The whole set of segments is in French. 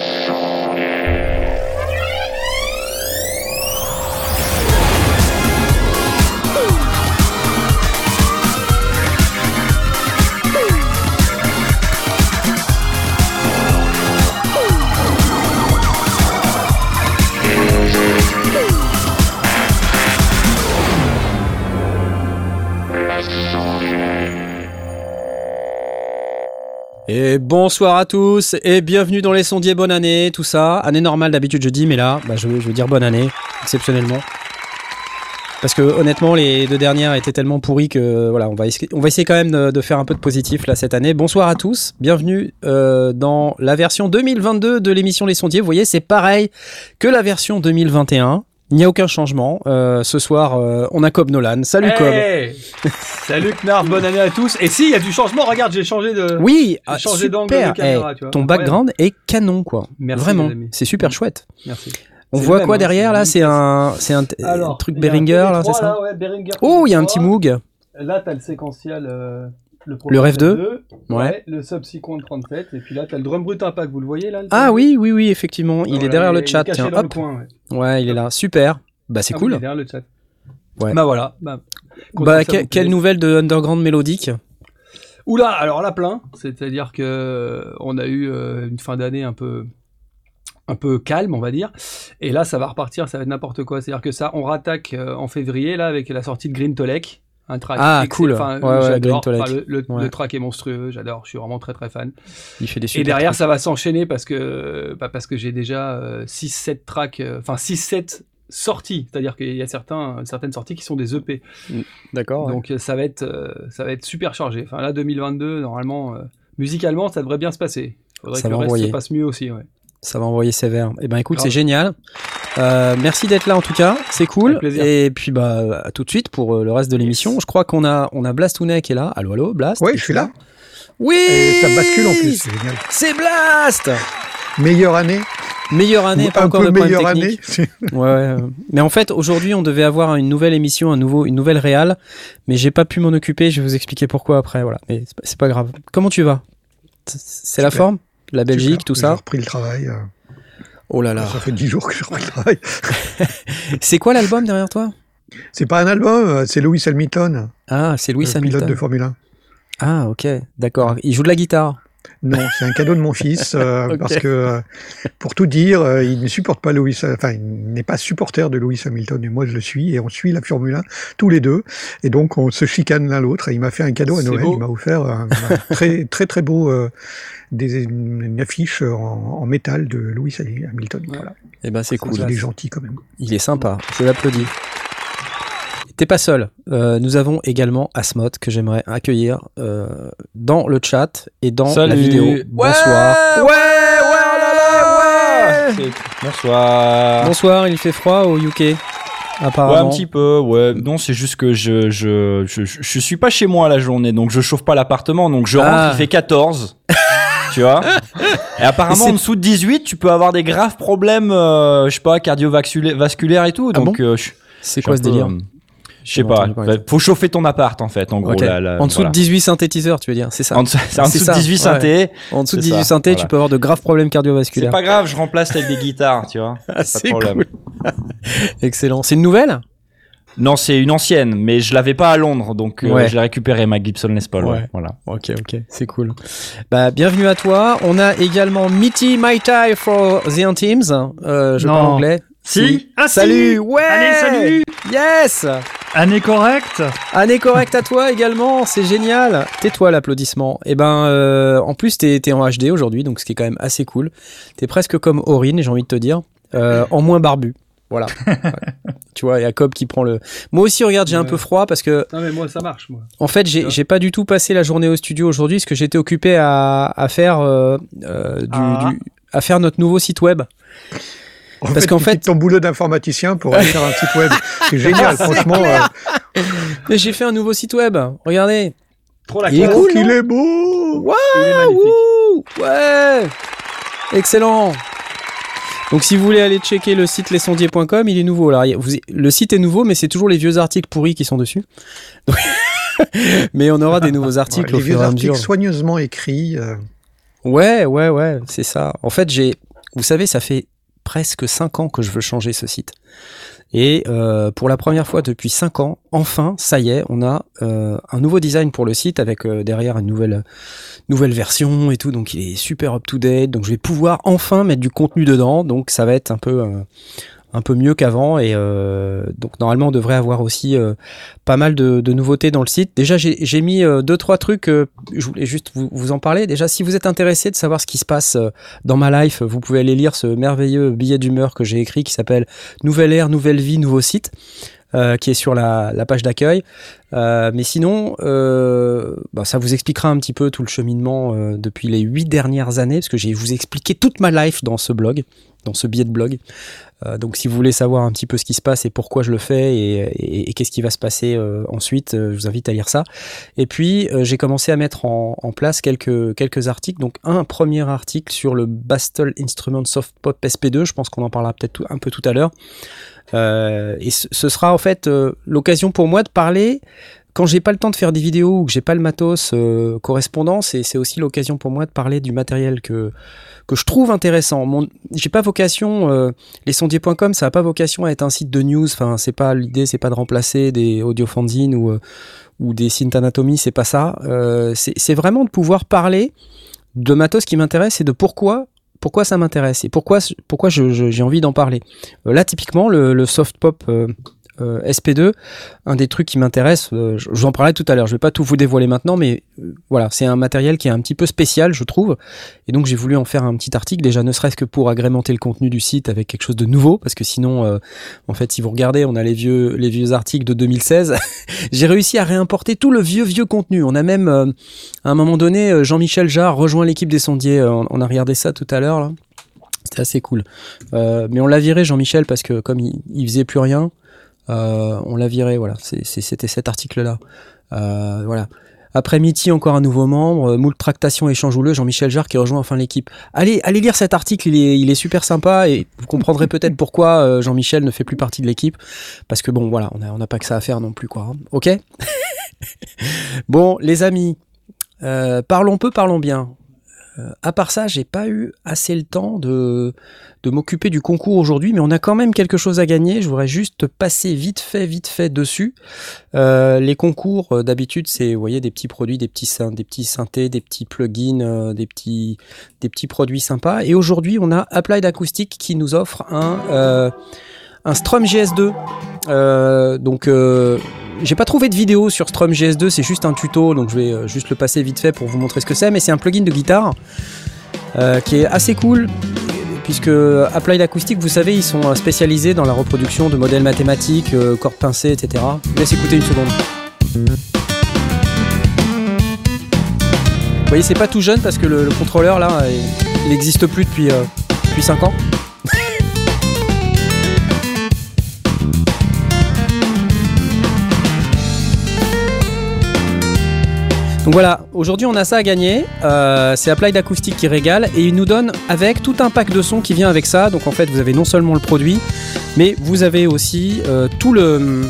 show. Bonsoir à tous et bienvenue dans les sondiers, bonne année, tout ça. Année normale d'habitude je dis, mais là, bah, je, veux dire bonne année, exceptionnellement. Parce que honnêtement, les deux dernières étaient tellement pourries que voilà, on va, on va essayer quand même de, de faire un peu de positif là cette année. Bonsoir à tous, bienvenue euh, dans la version 2022 de l'émission Les Sondiers. Vous voyez, c'est pareil que la version 2021. Il n'y a aucun changement. Euh, ce soir, euh, on a Cobb Nolan. Salut Cobb. Hey Salut Knarf, bonne année à tous. Et si, il y a du changement, regarde, j'ai changé de. Oui, J'ai ah, changé d'angle super. de caméra, Eh, tu vois. ton background est canon quoi. Merci, Vraiment, c'est super chouette. Merci. On voit quoi hein, derrière là C'est un, c'est un, Alors, truc Behringer là, TV3, c'est ça ouais, Oh, il y a un TV3. petit Moog. Là, t'as le séquentiel. euh, le, Le Rêve 2. 2. Ouais. Ouais. Le Subsequent 37. Et puis là, t'as le Drum Brut Impact, vous le voyez là le Ah oui, oui, oui, effectivement. Il Voilà, est derrière le chat. Tiens, hop. coin, ouais. Ouais, il est là. Super. Bah c'est Ah oui, cool. il est derrière le chat. Ouais. Bah voilà. Bah, Bah que quelle nouvelle de Underground mélodique Oula, alors là plein, c'est-à-dire que euh, on a eu euh, une fin d'année un peu un peu calme, on va dire. Et là, ça va repartir, ça va être n'importe quoi. C'est-à-dire que ça, on rattaque euh, en février là avec la sortie de Green Tolek, un track. Ah, cool. Enfin, Ouais, ouais, j'adore. Green Tolek. Enfin, le, le- Ouais. le track est monstrueux, j'adore. Je suis vraiment très très fan. Il fait des super. Et derrière, trucs. ça va s'enchaîner parce que bah, parce que j'ai déjà 6-7 tracks, euh, enfin 6-7 sorties. C'est-à-dire qu'il y a certains, certaines sorties qui sont des EP. D'accord. ouais. Donc euh, ça va être euh, ça va être super chargé. Enfin là 2022 normalement euh, musicalement ça devrait bien se passer. Faudrait Ça que le reste se passe mieux aussi. Ouais. Ça va envoyer sévère. Eh ben écoute, c'est génial. Euh, merci d'être là en tout cas, c'est cool. Et puis bah à tout de suite pour euh, le reste de l'émission. Je crois qu'on a on a Blastounet qui est là. Allô allô Blast? Oui, je suis là. Oui. Et ça bascule en plus, c'est génial. C'est Blast. Meilleure année, Meilleure année, ou pas un encore peu de meilleure année. Ouais, ouais, mais en fait, aujourd'hui, on devait avoir une nouvelle émission, un nouveau, une nouvelle réal, mais j'ai pas pu m'en occuper. Je vais vous expliquer pourquoi après. Voilà, mais c'est pas, grave. Comment tu vas? C'est la forme? La Belgique, Super. tout J'ai ça repris le travail. euh, Oh là là. Ça fait dix jours que j'ai repris le travail. C'est quoi l'album derrière toi? C'est pas un album, c'est Lewis Hamilton, Ah, c'est Louis le Hamilton. pilote de Formule 1. Ah, ok, d'accord. Il joue de la guitare. Non, c'est un cadeau de mon fils euh, parce que, euh, pour tout dire, euh, il ne supporte pas Lewis, enfin, il n'est pas supporter de Lewis Hamilton et moi je le suis et on suit la Formule 1 tous les deux et donc on se chicane l'un l'autre et il m'a fait un cadeau à Noël, beau. il m'a offert un, un très très très beau euh, des, une affiche en, en métal de Lewis Hamilton. Ouais. Voilà. Eh ben, c'est Ça, cool. Il est gentil quand même. Il est sympa. Je l'applaudis. T'es pas seul. Euh, nous avons également Asmod que j'aimerais accueillir euh, dans le chat et dans la vidéo. Ouais, Bonsoir. ouais, ouais, oh ouais. Bonsoir. Bonsoir. Il fait froid au UK. Ouais, Apparemment. un petit peu, ouais. Non, c'est juste que je, je, je, je, je suis pas chez moi la journée, donc je chauffe pas l'appartement, donc je rentre, Ah. il fait 14. tu vois? Et apparemment, en dessous de 18, tu peux avoir des graves problèmes, euh, je sais pas, cardiovasculaires et tout. Ah Donc, euh, C'est quoi ce peu, délire? Je sais pas. Bah, Faut chauffer ton appart, en fait, en gros. Ok. là, là, En dessous voilà. de 18 synthétiseurs, tu veux dire, c'est ça. En dessous, c'est en C'est dessous ça, de 18 ouais. synthés. En dessous de c'est 18 ça, synthés, tu peux avoir de graves problèmes C'est cardiovasculaires. pas grave, je remplace avec des guitares, tu vois. Ah, c'est problème. cool. Excellent. C'est une nouvelle? Non, c'est une ancienne, mais je l'avais pas à Londres, donc euh, Ouais. je l'ai récupérée, ma Gibson Les Paul. ouais. Voilà. Ok, ok, c'est cool. Bah, bienvenue à toi. On a également Mitty My Tie for the Antims. Euh, je Non. parle anglais. Si. Ah, si. Salut, ouais. Allez, salut. Yes. Année correcte Année correcte à toi également, c'est génial. Tais-toi l'applaudissement. Et ben, euh, en plus t'es en HD aujourd'hui, donc ce qui est quand même assez cool. T'es presque comme Aurine, j'ai envie de te dire, euh, en moins barbu. Voilà. Ouais. tu vois, il y a Cobb qui prend le. Moi aussi, regarde, j'ai un peu froid parce que Non mais moi ça marche moi. En fait, j'ai pas du tout passé la journée au studio aujourd'hui parce que j'étais occupé à, à faire euh, euh, du, Ah. du- à faire notre nouveau site web. En Parce fait, qu'en fait- ton boulot d'informaticien pour aller faire un site web. C'est génial, franchement. euh, Mais j'ai fait un nouveau site web. Regardez. Trop la Il est classe. cool, qu'il non est beau Waouh, Il ouais, excellent. Donc si vous voulez aller checker le site lessondiers.com, il est nouveau. Il vous- le site est nouveau, mais c'est toujours les vieux articles pourris qui sont dessus. Donc- mais on aura des nouveaux articles Les au fur vieux et à articles soigneusement écrits. euh, Ouais, ouais, ouais, c'est ça. En fait, j'ai Vous savez, ça fait presque 5 ans que je veux changer ce site. Et euh, pour la première fois depuis 5 ans, enfin, ça y est, on a euh, un nouveau design pour le site avec euh, derrière une nouvelle nouvelle version et tout. Donc il est super up to date. Donc je vais pouvoir enfin mettre du contenu dedans. Donc ça va être un peu un peu mieux qu'avant et euh, donc normalement on devrait avoir aussi euh, pas mal de, nouveautés dans le site. Déjà j'ai mis euh, deux trois trucs. euh, je voulais juste vous, en parler. Déjà si vous êtes intéressé de savoir ce qui se passe dans ma life, vous pouvez aller lire ce merveilleux billet d'humeur que j'ai écrit qui s'appelle Nouvelle ère, nouvelle vie, nouveau site. qui est sur la, page d'accueil. Mais sinon, bah, ça vous expliquera un petit peu tout le cheminement depuis les huit dernières années, parce que j'ai vous expliqué toute ma life dans ce blog, dans ce billet de blog. Euh, donc si vous voulez savoir un petit peu ce qui se passe et pourquoi je le fais et, qu'est-ce qui va se passer euh, ensuite, euh, je vous invite à lire ça. Et puis j'ai commencé à mettre en, place quelques, articles. Donc un premier article sur le Bastel Instrument Soft Pop SP2, je pense qu'on en parlera peut-être un peu tout à l'heure. Et ce, sera en fait l'occasion pour moi de parler quand j'ai pas le temps de faire des vidéos ou que j'ai pas le matos euh, correspondant, c'est aussi l'occasion pour moi de parler du matériel que que je trouve intéressant. J'ai pas vocation, euh, ça a pas vocation à être un site de news. Enfin, c'est pas l'idée, c'est pas de remplacer des audiofanzines ou euh, ou des synth anatomy, c'est pas ça. Euh, c'est vraiment de pouvoir parler de matos qui m'intéresse et de pourquoi ça m'intéresse et pourquoi pourquoi j'ai envie d'en parler. Là, typiquement, le soft pop. Euh, euh, SP2, un des trucs qui m'intéresse, euh, je- j'en parlais tout à l'heure, je vais pas tout vous dévoiler maintenant, mais euh, voilà, c'est un matériel qui est un petit peu spécial, je trouve, et donc j'ai voulu en faire un petit article, déjà ne serait-ce que pour agrémenter le contenu du site avec quelque chose de nouveau, parce que sinon, en fait, si vous regardez, on a les vieux, les vieux articles de 2016, j'ai réussi à réimporter tout le vieux, vieux contenu. On a même, à un moment donné, Jean-Michel Jarre rejoint l'équipe des sondiers, on, a regardé ça tout à l'heure. C'était assez cool. Mais on l'a viré, Jean-Michel, parce que comme il, il faisait plus rien, on l'a viré, voilà. C'était cet article-là. Euh, voilà. Après Mitty, encore un nouveau membre. Euh, Moult Tractation Échange Houleux, Jean-Michel Jarre qui rejoint enfin l'équipe. Allez, allez lire cet article, il est, il est super sympa et vous comprendrez peut-être pourquoi euh, Jean-Michel ne fait plus partie de l'équipe. Parce que bon, voilà, on n'a on pas que ça à faire non plus, quoi. hein. Ok? Bon, les amis, euh, parlons peu, parlons bien. Euh, à part ça, j'ai pas eu assez le temps de, de m'occuper du concours aujourd'hui, mais on a quand même quelque chose à gagner. Je voudrais juste passer vite fait, vite fait dessus. Euh, les concours, euh, d'habitude, c'est, voyez, des petits produits, des petits, des synthés, des petits plugins, euh, des petits, des petits produits sympas. Et aujourd'hui, on a Applied Acoustic qui nous offre un, un Strum GS2. Euh, donc, j'ai pas trouvé de vidéo sur Strum GS2, c'est juste un tuto, donc je vais juste le passer vite fait pour vous montrer ce que c'est. Mais c'est un plugin de guitare qui est assez cool puisque Applied Acoustic, vous savez, ils sont euh, spécialisés dans la reproduction de modèles mathématiques, euh, cordes pincées, etc. Laisse écouter une seconde. Vous voyez, c'est pas tout jeune parce que le, le contrôleur là, il- il n'existe plus depuis, euh, depuis 5 ans. Donc voilà, aujourd'hui on a ça à gagner. Euh, c'est Applied Acoustic qui régale et il nous donne avec tout un pack de sons qui vient avec ça. Donc en fait, vous avez non seulement le produit, mais vous avez aussi euh, tout le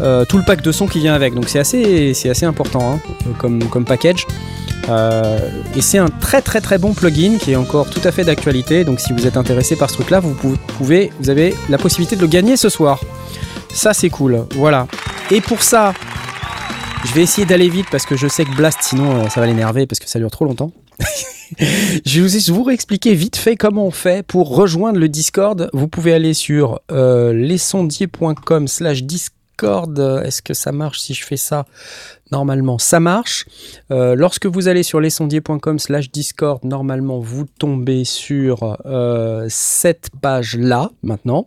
euh, tout le pack de sons qui vient avec. Donc c'est assez important hein, comme package. Et c'est un très très très bon plugin qui est encore tout à fait d'actualité. Donc si vous êtes intéressé par ce truc-là, vous pou- pouvez, vous avez la possibilité de le gagner ce soir. Ça c'est cool. Voilà. Et pour ça, je vais essayer d'aller vite parce que je sais que Blast, sinon euh, ça va l'énerver parce que ça dure trop longtemps. je vais vous, vous réexpliquer vite fait comment on fait pour rejoindre le Discord. Vous pouvez aller sur euh, lesondiers.com slash Discord. Est-ce que ça marche si je fais ça? Normalement, ça marche. Euh, lorsque vous allez sur lesondiers.com slash Discord, normalement, vous tombez sur euh, cette page-là maintenant.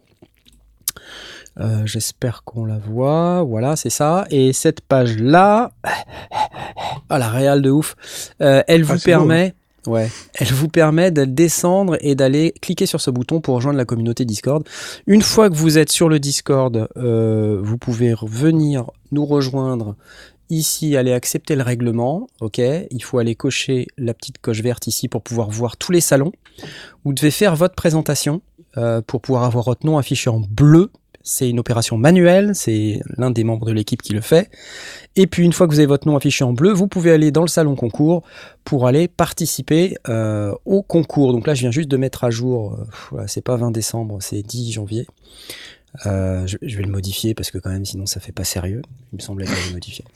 Euh, J'espère qu'on la voit. Voilà, c'est ça. Et cette page-là, ah la réelle de ouf, euh, elle vous c'est beau, permet, ouais, elle vous permet de descendre et d'aller cliquer sur ce bouton pour rejoindre la communauté Discord. Une fois que vous êtes sur le Discord, euh, vous pouvez venir nous rejoindre. Ici, aller accepter le règlement, ok? Il faut aller cocher la petite coche verte ici pour pouvoir voir tous les salons. Vous devez faire votre présentation euh, pour pouvoir avoir votre nom affiché en bleu C'est une opération manuelle, c'est l'un des membres de l'équipe qui le fait. Et puis une fois que vous avez votre nom affiché en bleu, vous pouvez aller dans le salon concours pour aller participer euh, au concours. Donc là, je viens juste de mettre à jour, euh, c'est pas 20 décembre, c'est 10 janvier. Euh, je, je vais le modifier parce que quand même sinon ça fait pas sérieux. Il me semblait que j'avais modifié.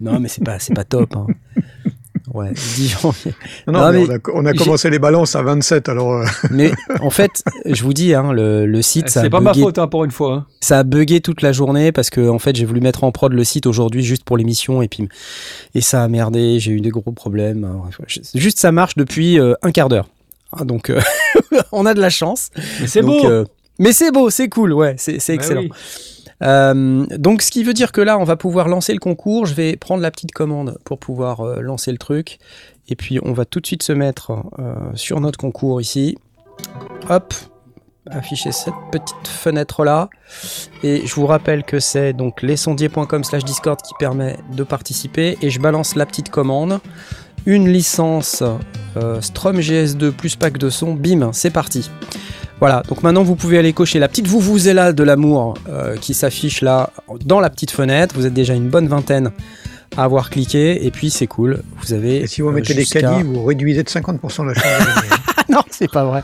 Non mais c'est pas c'est pas top. Hein. Ouais, 10 janvier. Non, non, Non, mais mais on a, on a j'ai- commencé les balances à 27, alors euh, Mais en fait, je vous dis, hein, le, le site, C'est pas ma bugué, faute hein, pour une fois. hein. ça a bugué toute la journée parce que en fait, j'ai voulu mettre en prod le site aujourd'hui juste pour l'émission et puis et ça a merdé. J'ai eu des gros problèmes. Je- Juste, ça marche depuis euh, un quart d'heure. Ah, donc, euh, on a de la chance. Mais c'est beau. euh, mais c'est beau, c'est cool, ouais, c'est c'est Bah excellent. oui. Euh, donc, ce qui veut dire que là, on va pouvoir lancer le concours. Je vais prendre la petite commande pour pouvoir euh, lancer le truc. Et puis, on va tout de suite se mettre euh, sur notre concours ici. Hop, afficher cette petite fenêtre là. Et je vous rappelle que c'est donc lesondiers.com slash discord qui permet de participer. Et je balance la petite commande. Une licence Strum GS2 plus pack de son. Bim, c'est parti. Voilà, donc maintenant vous pouvez aller cocher la petite là de l'amour euh, qui s'affiche là dans la petite fenêtre. Vous êtes déjà une bonne vingtaine à avoir cliqué et puis c'est cool. Vous avez. et si vous euh, mettez des jusqu'à- caddies, vous réduisez de 50% la chance. Ah non, c'est pas vrai.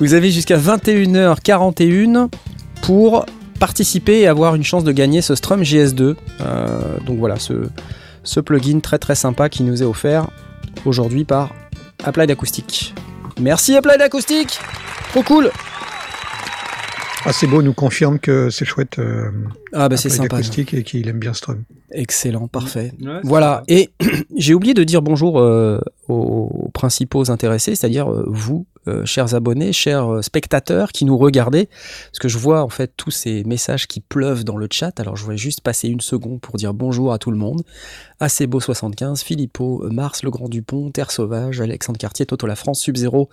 Vous avez jusqu'à 21h41 pour participer et avoir une chance de gagner ce Strum GS2. Euh, donc voilà, ce, ce plugin très très sympa qui nous est offert aujourd'hui par Applied Acoustic. Merci Applied Acoustic Trop cool Ah, c'est beau, nous confirme que c'est chouette, euh, Ah bah c'est sympa. Acoustic et qu'il aime bien Strum. Excellent, parfait. Ouais, c'est Voilà, et j'ai oublié de dire bonjour euh, aux principaux intéressés, c'est-à-dire euh, vous, euh, chers abonnés, chers euh, spectateurs qui nous regardez, parce que je vois en fait tous ces messages qui pleuvent dans le chat, alors je voulais juste passer une seconde pour dire bonjour à tout le monde. Acebo75, Philippot, euh, Mars, Le Grand Dupont, Terre Sauvage, Alexandre Cartier, Toto La France, Sub-Zero.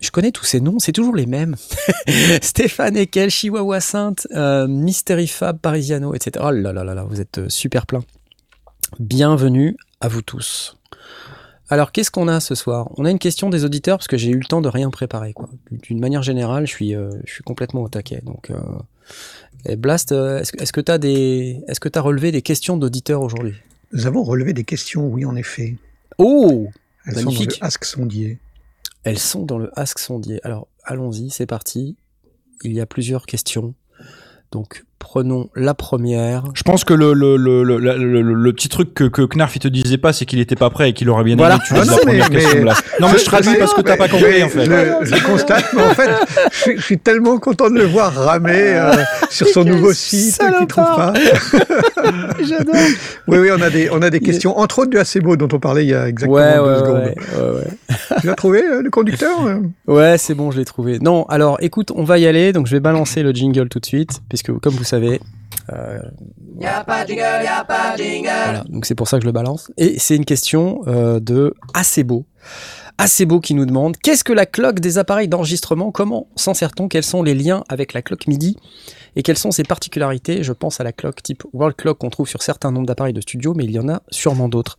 Je connais tous ces noms, c'est toujours les mêmes. Stéphane Ekel, Chihuahua Sainte, euh, Mystery Fab, Parisiano, etc. Oh là là là là, vous êtes euh, super plein. Bienvenue à vous tous. Alors, qu'est-ce qu'on a ce soir? On a une question des auditeurs parce que j'ai eu le temps de rien préparer. quoi. D'une manière générale, je suis, euh, je suis complètement au taquet. Donc, euh, et Blast, euh, est-ce que- tu as des, est-ce que as relevé des questions d'auditeurs aujourd'hui? Nous avons relevé des questions, oui, en effet. Oh Elles sont dans Magnifique. le Ask Sondier. Elles sont dans le Ask Sondier. Alors, allons-y, c'est parti. Il y a plusieurs questions. Donc, prenons la première. Je pense que le, le, le, le, le, le- le petit truc que, que Knarf il te disait pas, c'est qu'il était pas prêt et qu'il aurait bien Voilà. aimé que tu Ah non, la première mais- question. mais- là. Non, mais je traduis parce que t'as pas compris en fait. Je, je constate, mais en fait, je, suis- je suis tellement content de le voir ramer euh, sur son nouveau site qu'il trouve pas. J'adore. Oui, oui, on a des, on a des questions, entre autres du Acebo dont on parlait il y a exactement Ouais, deux ouais, secondes. ouais, ouais, ouais. Tu l'as trouvé, euh, le conducteur euh Ouais, c'est bon, je l'ai trouvé. Non, alors écoute, on va y aller. Donc je vais balancer le jingle tout de suite, puisque comme vous savez. Euh... Voilà, donc c'est pour ça que je le balance. Et c'est une question euh, de Acebo. Acebo qui nous demande qu'est-ce que la cloque des appareils d'enregistrement? Comment s'en sert-on? Quels sont les liens avec la cloque MIDI? Et quelles sont ses particularités? Je pense à la cloque type World Clock qu'on trouve sur certains nombres d'appareils de studio, mais il y en a sûrement d'autres.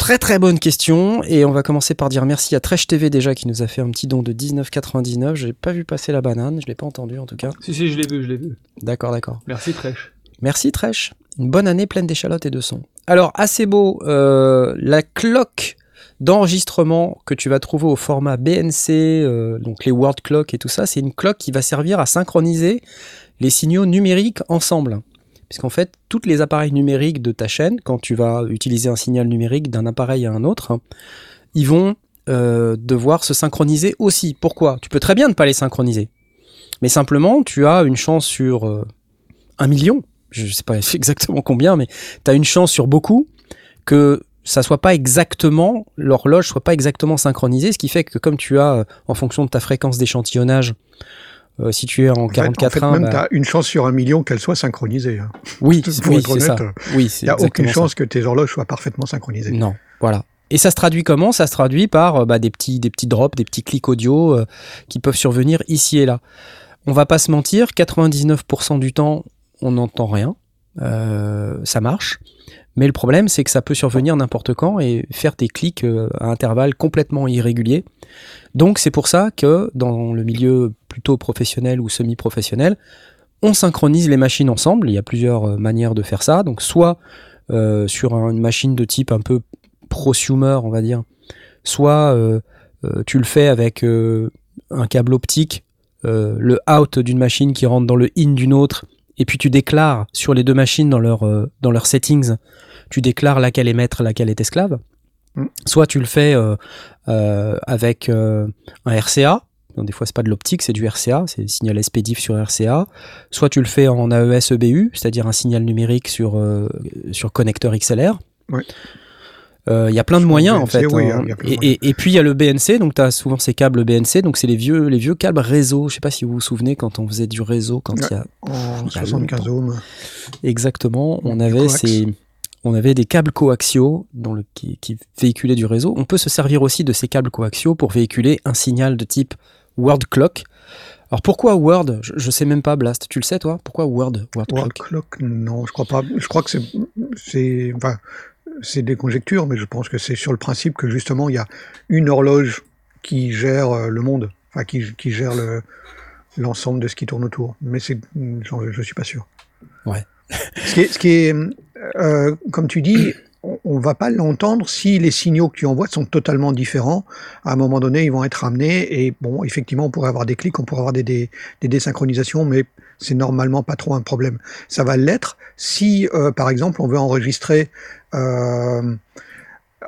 Très très bonne question et on va commencer par dire merci à Tresh TV déjà qui nous a fait un petit don de 19,99. J'ai pas vu passer la banane, je l'ai pas entendu en tout cas. Si, si, je l'ai vu, je l'ai vu. D'accord, d'accord. Merci, Trèche. Merci Tresh. Une bonne année pleine d'échalotes et de sons. Alors assez beau, euh, la cloque d'enregistrement que tu vas trouver au format BNC, euh, donc les World Clock et tout ça, c'est une cloque qui va servir à synchroniser les signaux numériques ensemble. Puisqu'en fait, tous les appareils numériques de ta chaîne, quand tu vas utiliser un signal numérique d'un appareil à un autre, ils vont euh, devoir se synchroniser aussi. Pourquoi? Tu peux très bien ne pas les synchroniser. Mais simplement, tu as une chance sur euh, un million, je ne sais pas exactement combien, mais tu as une chance sur beaucoup que ça soit pas exactement, l'horloge soit pas exactement synchronisée, ce qui fait que comme tu as, euh, en fonction de ta fréquence d'échantillonnage, euh, si tu es en En fait, en 44 fait,1 même, bah, tu as une chance sur un million qu'elle soit synchronisée. hein. oui, pour oui, c'est ça. Oui, Il n'y a aucune ça. chance que tes horloges soient parfaitement synchronisées. Non, voilà. Et ça se traduit comment? Ça se traduit par euh, bah, des, petits, des petits drops, des petits clics audio euh, qui peuvent survenir ici et là. On va pas se mentir, 99% du temps, on n'entend rien. Euh, ça marche. Mais le problème, c'est que ça peut survenir n'importe quand et faire des clics euh, à intervalles complètement irréguliers. Donc c'est pour ça que dans le milieu plutôt professionnel ou semi-professionnel, on synchronise les machines ensemble. Il y a plusieurs euh, manières de faire ça. Donc soit euh, sur un- une machine de type un peu prosumer, on va dire, soit tu le fais avec un câble optique, le out d'une machine qui rentre dans le in d'une autre, et puis tu déclares sur les deux machines dans leur euh, dans leurs settings, tu déclares laquelle est maître, laquelle est esclave. Mm. Soit tu le fais euh, euh, avec un RCA. Des fois, c'est pas de l'optique, c'est du RCA, c'est le signal SPDIF sur RCA. Soit tu le fais en AES EBU, c'est-à-dire un signal numérique sur, sur connecteur XLR. Ouais. Euh, Il y a plein de moyens BNC, en fait. oui, hein. plein de et, et- et puis il y a le BNC, donc tu as souvent ces câbles BNC, donc c'est les vieux, les vieux câbles réseau. Je sais pas si vous vous souvenez quand on faisait du réseau, quand il y a En Il y a 75 ohms. Exactement. On avait ces, on avait des câbles coaxiaux dans le, qui, qui véhiculaient du réseau. On peut se servir aussi de ces câbles coaxiaux pour véhiculer un signal de type word clock. Alors pourquoi word? Je, je sais même pas, Blast. Tu le sais toi? Pourquoi word? Word Word clock clock, non, je crois pas. Je crois que c'est, c'est, enfin, c'est des conjectures, mais je pense que c'est sur le principe que justement il y a une horloge qui gère euh, le monde, enfin qui, qui gère le, l'ensemble de ce qui tourne autour. Mais c'est, je, je suis pas sûr. Ouais. Ce qui est, ce qui est euh, comme tu dis, on, on va pas l'entendre si les signaux que tu envoies sont totalement différents. À un moment donné, ils vont être ramenés et bon, effectivement, on pourrait avoir des clics, on pourrait avoir des, des, des désynchronisations, mais c'est normalement pas trop un problème. Ça va l'être si, euh, par exemple, on veut enregistrer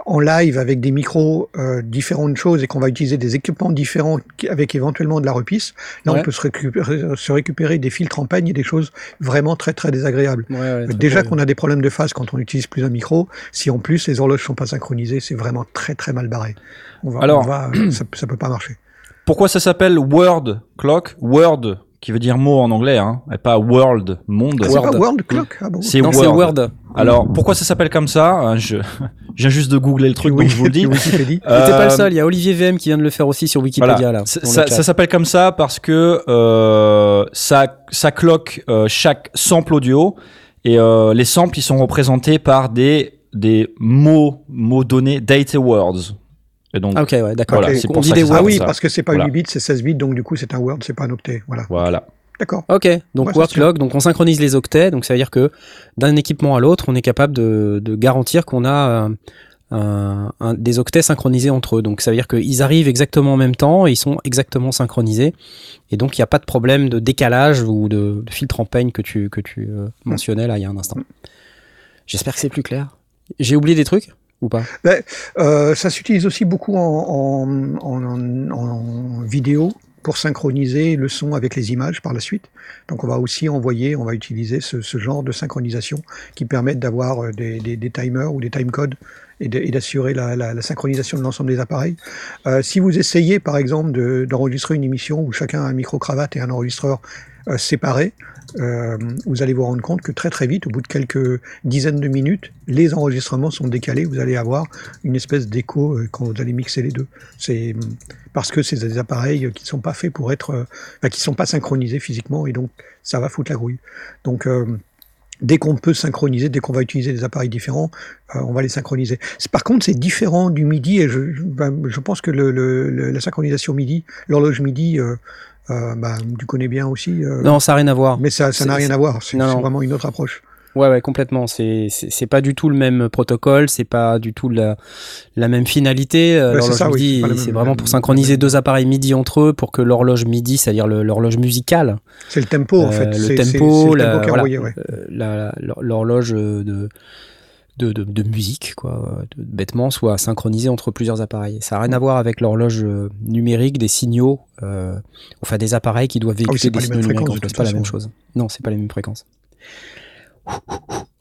en live avec des micros euh, différentes choses et qu'on va utiliser des équipements différents avec éventuellement de la repisse. Là, Ouais. on peut se récupérer, se récupérer des filtres en peigne et des choses vraiment très très désagréables. Ouais, ouais, très Déjà qu'on a des problèmes de phase quand on utilise plus un micro, si en plus les horloges sont pas synchronisées, c'est vraiment très très mal barré. On va, Alors- on va- ça, ça peut pas marcher. Pourquoi ça s'appelle Word Clock? Word, qui veut dire mot en anglais, hein, et pas World, monde. Ah, c'est pas World Clock ah bon, C'est Word. word. Alors, pourquoi ça s'appelle comme ça Hein, Je je viens juste de googler le truc, Oui, donc je vous le dis. T'es pas le Euh, seul. Il y a Olivier VM qui vient de le faire aussi sur Wikipédia Voilà. là. Ça, ça s'appelle comme ça parce que euh, ça, ça cloque euh, chaque sample audio et euh, les samples ils sont représentés par des des mots mots donnés data words. Et donc Ah, ok, ouais, d'accord. Voilà, Ok. c'est on dit des Ah oui, parce que c'est pas Voilà. 8 bits, c'est 16 bits, donc du coup c'est un Word, c'est pas un octet. Voilà. voilà. D'accord. Ok, donc Ouais, clock, donc on synchronise les octets, donc ça veut dire que d'un équipement à l'autre, on est capable de, de garantir qu'on a euh, un- un- des octets synchronisés entre eux. Donc ça veut dire qu'ils arrivent exactement en même temps, et ils sont exactement synchronisés, et donc il n'y a pas de problème de décalage ou de, de filtre en peigne que tu, que tu euh, mentionnais là il y a un instant. J'espère que c'est plus clair. J'ai oublié des trucs pas? Euh, ça s'utilise aussi beaucoup en, en, vidéo pour synchroniser le son avec les images par la suite. Donc on va aussi envoyer, on va utiliser ce, genre de synchronisation qui permettent d'avoir euh, des, des, timers ou des timecodes et d'assurer la, la, synchronisation de l'ensemble des appareils. Euh, si vous essayez par exemple de- d'enregistrer une émission où chacun a un micro-cravate et un enregistreur euh, séparés, euh, vous allez vous rendre compte que très très vite, au bout de quelques dizaines de minutes, les enregistrements sont décalés. Vous allez avoir une espèce d'écho euh, quand vous allez mixer les deux. C'est hum, parce que c'est des appareils qui ne sont pas faits pour être, qui sont pas synchronisés physiquement et donc ça va foutre la grouille. Donc dès qu'on peut synchroniser, dès qu'on va utiliser des appareils différents, on va les synchroniser. Par contre, c'est différent du MIDI et je, ben, pense que la synchronisation MIDI, l'horloge MIDI, euh, ben, tu connais bien aussi. euh, Non, ça n'a rien à voir. mais ça ça n'a rien à voir. C'est vraiment une autre approche. Ouais, ouais, complètement. C'est c'est pas du tout le même protocole, c'est pas du tout la, la même finalité. Euh, c'est l'horloge oui, MIDI, c'est vraiment pour synchroniser deux appareils MIDI entre eux pour que l'horloge MIDI, c'est-à-dire l'horloge musicale, C'est le tempo en Euh, fait. le tempo, est voilà. ouais. l'horloge de, de, de, de musique, quoi, de- bêtement, soit synchronisée entre plusieurs appareils. Ça n'a rien à voir avec l'horloge euh, numérique des signaux, euh, enfin des appareils qui doivent Ah véhiculer des signaux numériques. C'est pas la même chose. Non, c'est pas les mêmes fréquences.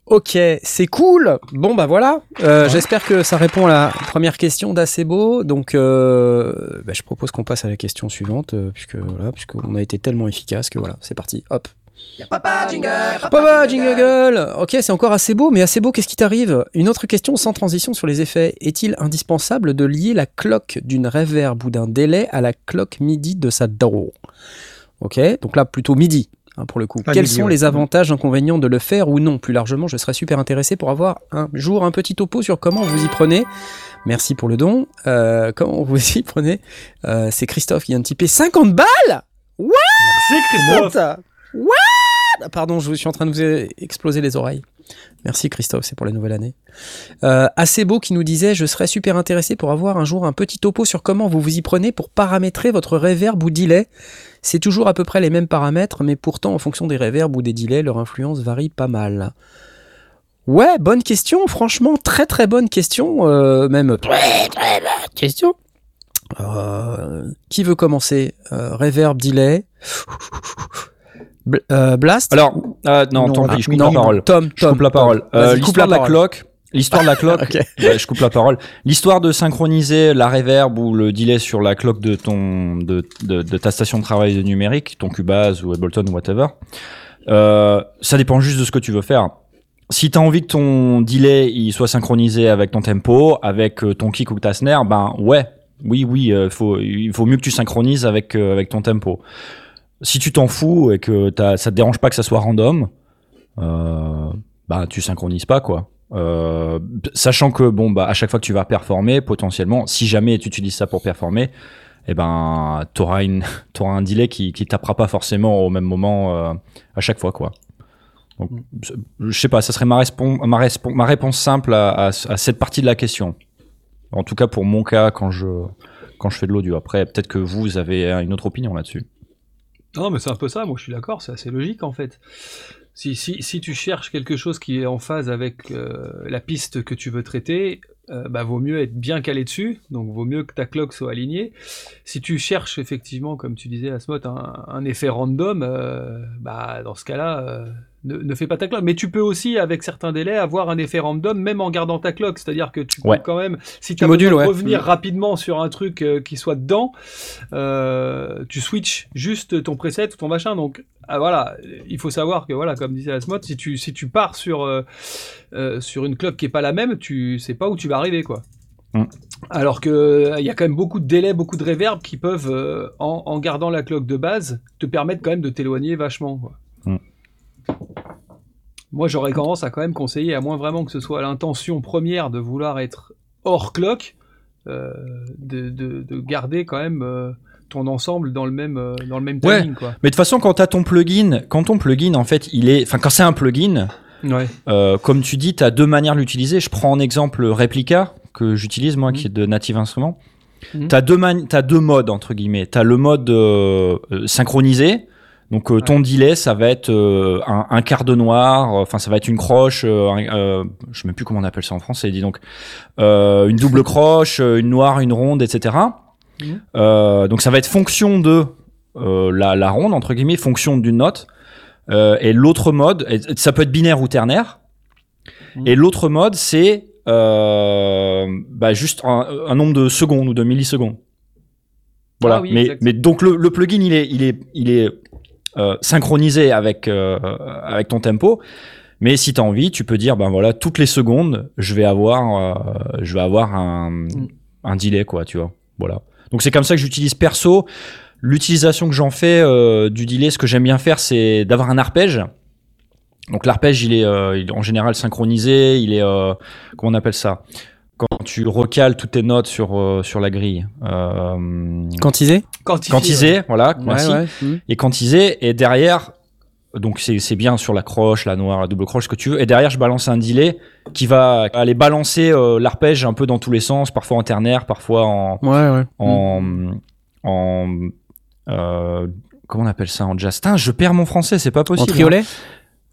Ok, c'est cool. Bon bah voilà. Euh, J'espère que ça répond à la première question d'Acebo. Donc, euh, bah, je propose qu'on passe à la question suivante, puisque voilà, puisqu'on a été tellement efficace que voilà, c'est parti. Hop. Papa jingle. Ok, c'est encore assez beau, mais assez beau, qu'est-ce qui t'arrive? Une autre question sans transition sur les effets. Est-il indispensable de lier la cloque d'une reverb ou d'un délai à la cloque MIDI de sa DAW Ok, donc là plutôt MIDI. hein, pour le coup. Pas Quels MIDI, sont ouais. les avantages, inconvénients de le faire ou non? Plus largement, je serais super intéressé pour avoir un jour un petit topo sur comment vous y prenez. Merci pour le don. Euh, comment vous y prenez? Euh, C'est Christophe qui vient de typer 50 balles Merci Christophe. What? What? Pardon, je suis en train de vous exploser les oreilles. Merci Christophe, c'est pour la nouvelle année. Euh, assez beau qui nous disait Je serais super intéressé pour avoir un jour un petit topo sur comment vous vous y prenez pour paramétrer votre reverb ou delay. C'est toujours à peu près les mêmes paramètres, mais pourtant en fonction des reverbs ou des delays, leur influence varie pas mal. Ouais, bonne question, franchement, très très bonne question, euh, même très très bonne question. Euh, qui veut commencer? Reverb, delay. Euh, Blast? Alors, euh, non, Non, tant pis, je coupe non, la parole. Tom, Je Tom, coupe la parole. Euh, L'histoire de la cloque. L'histoire de la cloque. Je coupe la parole. L'histoire de synchroniser la reverb ou le delay sur la cloque de ton de, de, de ta station de travail numérique, ton Cubase ou Ableton ou whatever. Euh, ça dépend juste de ce que tu veux faire. Si tu as envie que ton delay il soit synchronisé avec ton tempo, avec ton kick ou ta snare, ben ouais, oui, oui, faut, il faut mieux que tu synchronises avec, avec ton tempo. Si tu t'en fous et que t'as- ça te dérange pas que ça soit random, euh, bah tu synchronises pas quoi. Euh, sachant que bon bah à chaque fois que tu vas performer potentiellement, si jamais tu utilises ça pour performer, eh ben t'auras une t'auras un delay qui qui tapera pas forcément au même moment euh, à chaque fois quoi. Donc c'est- je sais pas, ça serait ma, respon- ma, respon- ma réponse simple à, à- à cette partie de la question. En tout cas pour mon cas quand je quand je fais de l'audio. Après peut-être que vous avez une autre opinion là-dessus. Non, mais c'est un peu ça, moi je suis d'accord, c'est assez logique en fait. Si, si, si tu cherches quelque chose qui est en phase avec euh, la piste que tu veux traiter, euh, bah, vaut mieux être bien calé dessus, donc vaut mieux que ta cloque soit alignée. Si tu cherches effectivement, comme tu disais Asmod, un, un effet random, euh, bah, dans ce cas-là, ne, ne fais pas ta cloque. Mais tu peux aussi, avec certains délais, avoir un effet random même en gardant ta cloque. C'est-à-dire que tu peux quand même, si Tu as modules, besoin de ouais. revenir Mm. rapidement sur un truc euh, qui soit dedans, euh, tu switches juste ton preset ou ton machin. Donc ah, voilà, il faut savoir que voilà, comme disait Asmod, si tu si tu pars sur euh, sur une cloque qui est pas la même, tu sais pas où tu vas arriver quoi. Mm. Alors que il y a quand même beaucoup de délais, beaucoup de réverb qui peuvent, en, en gardant la cloque de base, te permettre quand même de t'éloigner vachement. Quoi. Moi, j'aurais tendance à quand même conseiller, à moins vraiment que ce soit l'intention première de vouloir être hors cloque, euh, de, de- de garder quand même euh, ton ensemble dans le même euh, dans le même Ouais. timing. Quoi. Mais de toute façon, quand t'as ton plugin, quand ton plugin, en fait, il est, enfin, quand c'est un plugin, Ouais. euh, comme tu dis, t'as deux manières de l'utiliser. Je prends en exemple Replica que j'utilise moi, Mhm. qui est de Native Instruments. Mhm. T'as deux man- t'as deux modes entre guillemets. T'as le mode synchronisé. Donc euh, ton delay, ça va être euh, un, un quart de noir. Enfin, ça va être une croche. Euh, un- euh, je sais même plus comment on appelle ça en français. Dis donc euh, une double croche, euh, une noire, une ronde, etc. Mhm. Euh, donc ça va être fonction de euh, la, la ronde entre guillemets, fonction d'une note. Euh, et l'autre mode, et ça peut être binaire ou ternaire. Mhm. Et l'autre mode, c'est euh, bah, juste un, un nombre de secondes ou de millisecondes. Voilà. Ah oui, mais, mais donc le, le plugin, il est, il est, il est euh, synchronisé avec euh, avec ton tempo. Mais si tu as envie, tu peux dire ben voilà, toutes les secondes, je vais avoir euh, je vais avoir un, Mm. un delay quoi, tu vois. Voilà. Donc c'est comme ça que j'utilise perso. L'utilisation que j'en fais euh, du delay, ce que j'aime bien faire, c'est d'avoir un arpège. Donc l'arpège, il est, euh, il est en général synchronisé. Il est, euh, comment on appelle ça? Quand tu recales toutes tes notes sur euh, sur la grille. Euh, Quantisé Quantifié, quantisé, voilà. Ouais, merci. ouais. Hmm. Et quantisé. Et derrière, donc c'est c'est bien sur la croche, la noire, la double croche, ce que tu veux. Et derrière, je balance un delay qui va aller balancer euh, l'arpège un peu dans tous les sens, parfois en ternaire, parfois en Ouais, ouais. en, en euh, comment on appelle ça en jazz Tain, Je perds mon français, c'est pas En possible. triolet? hein.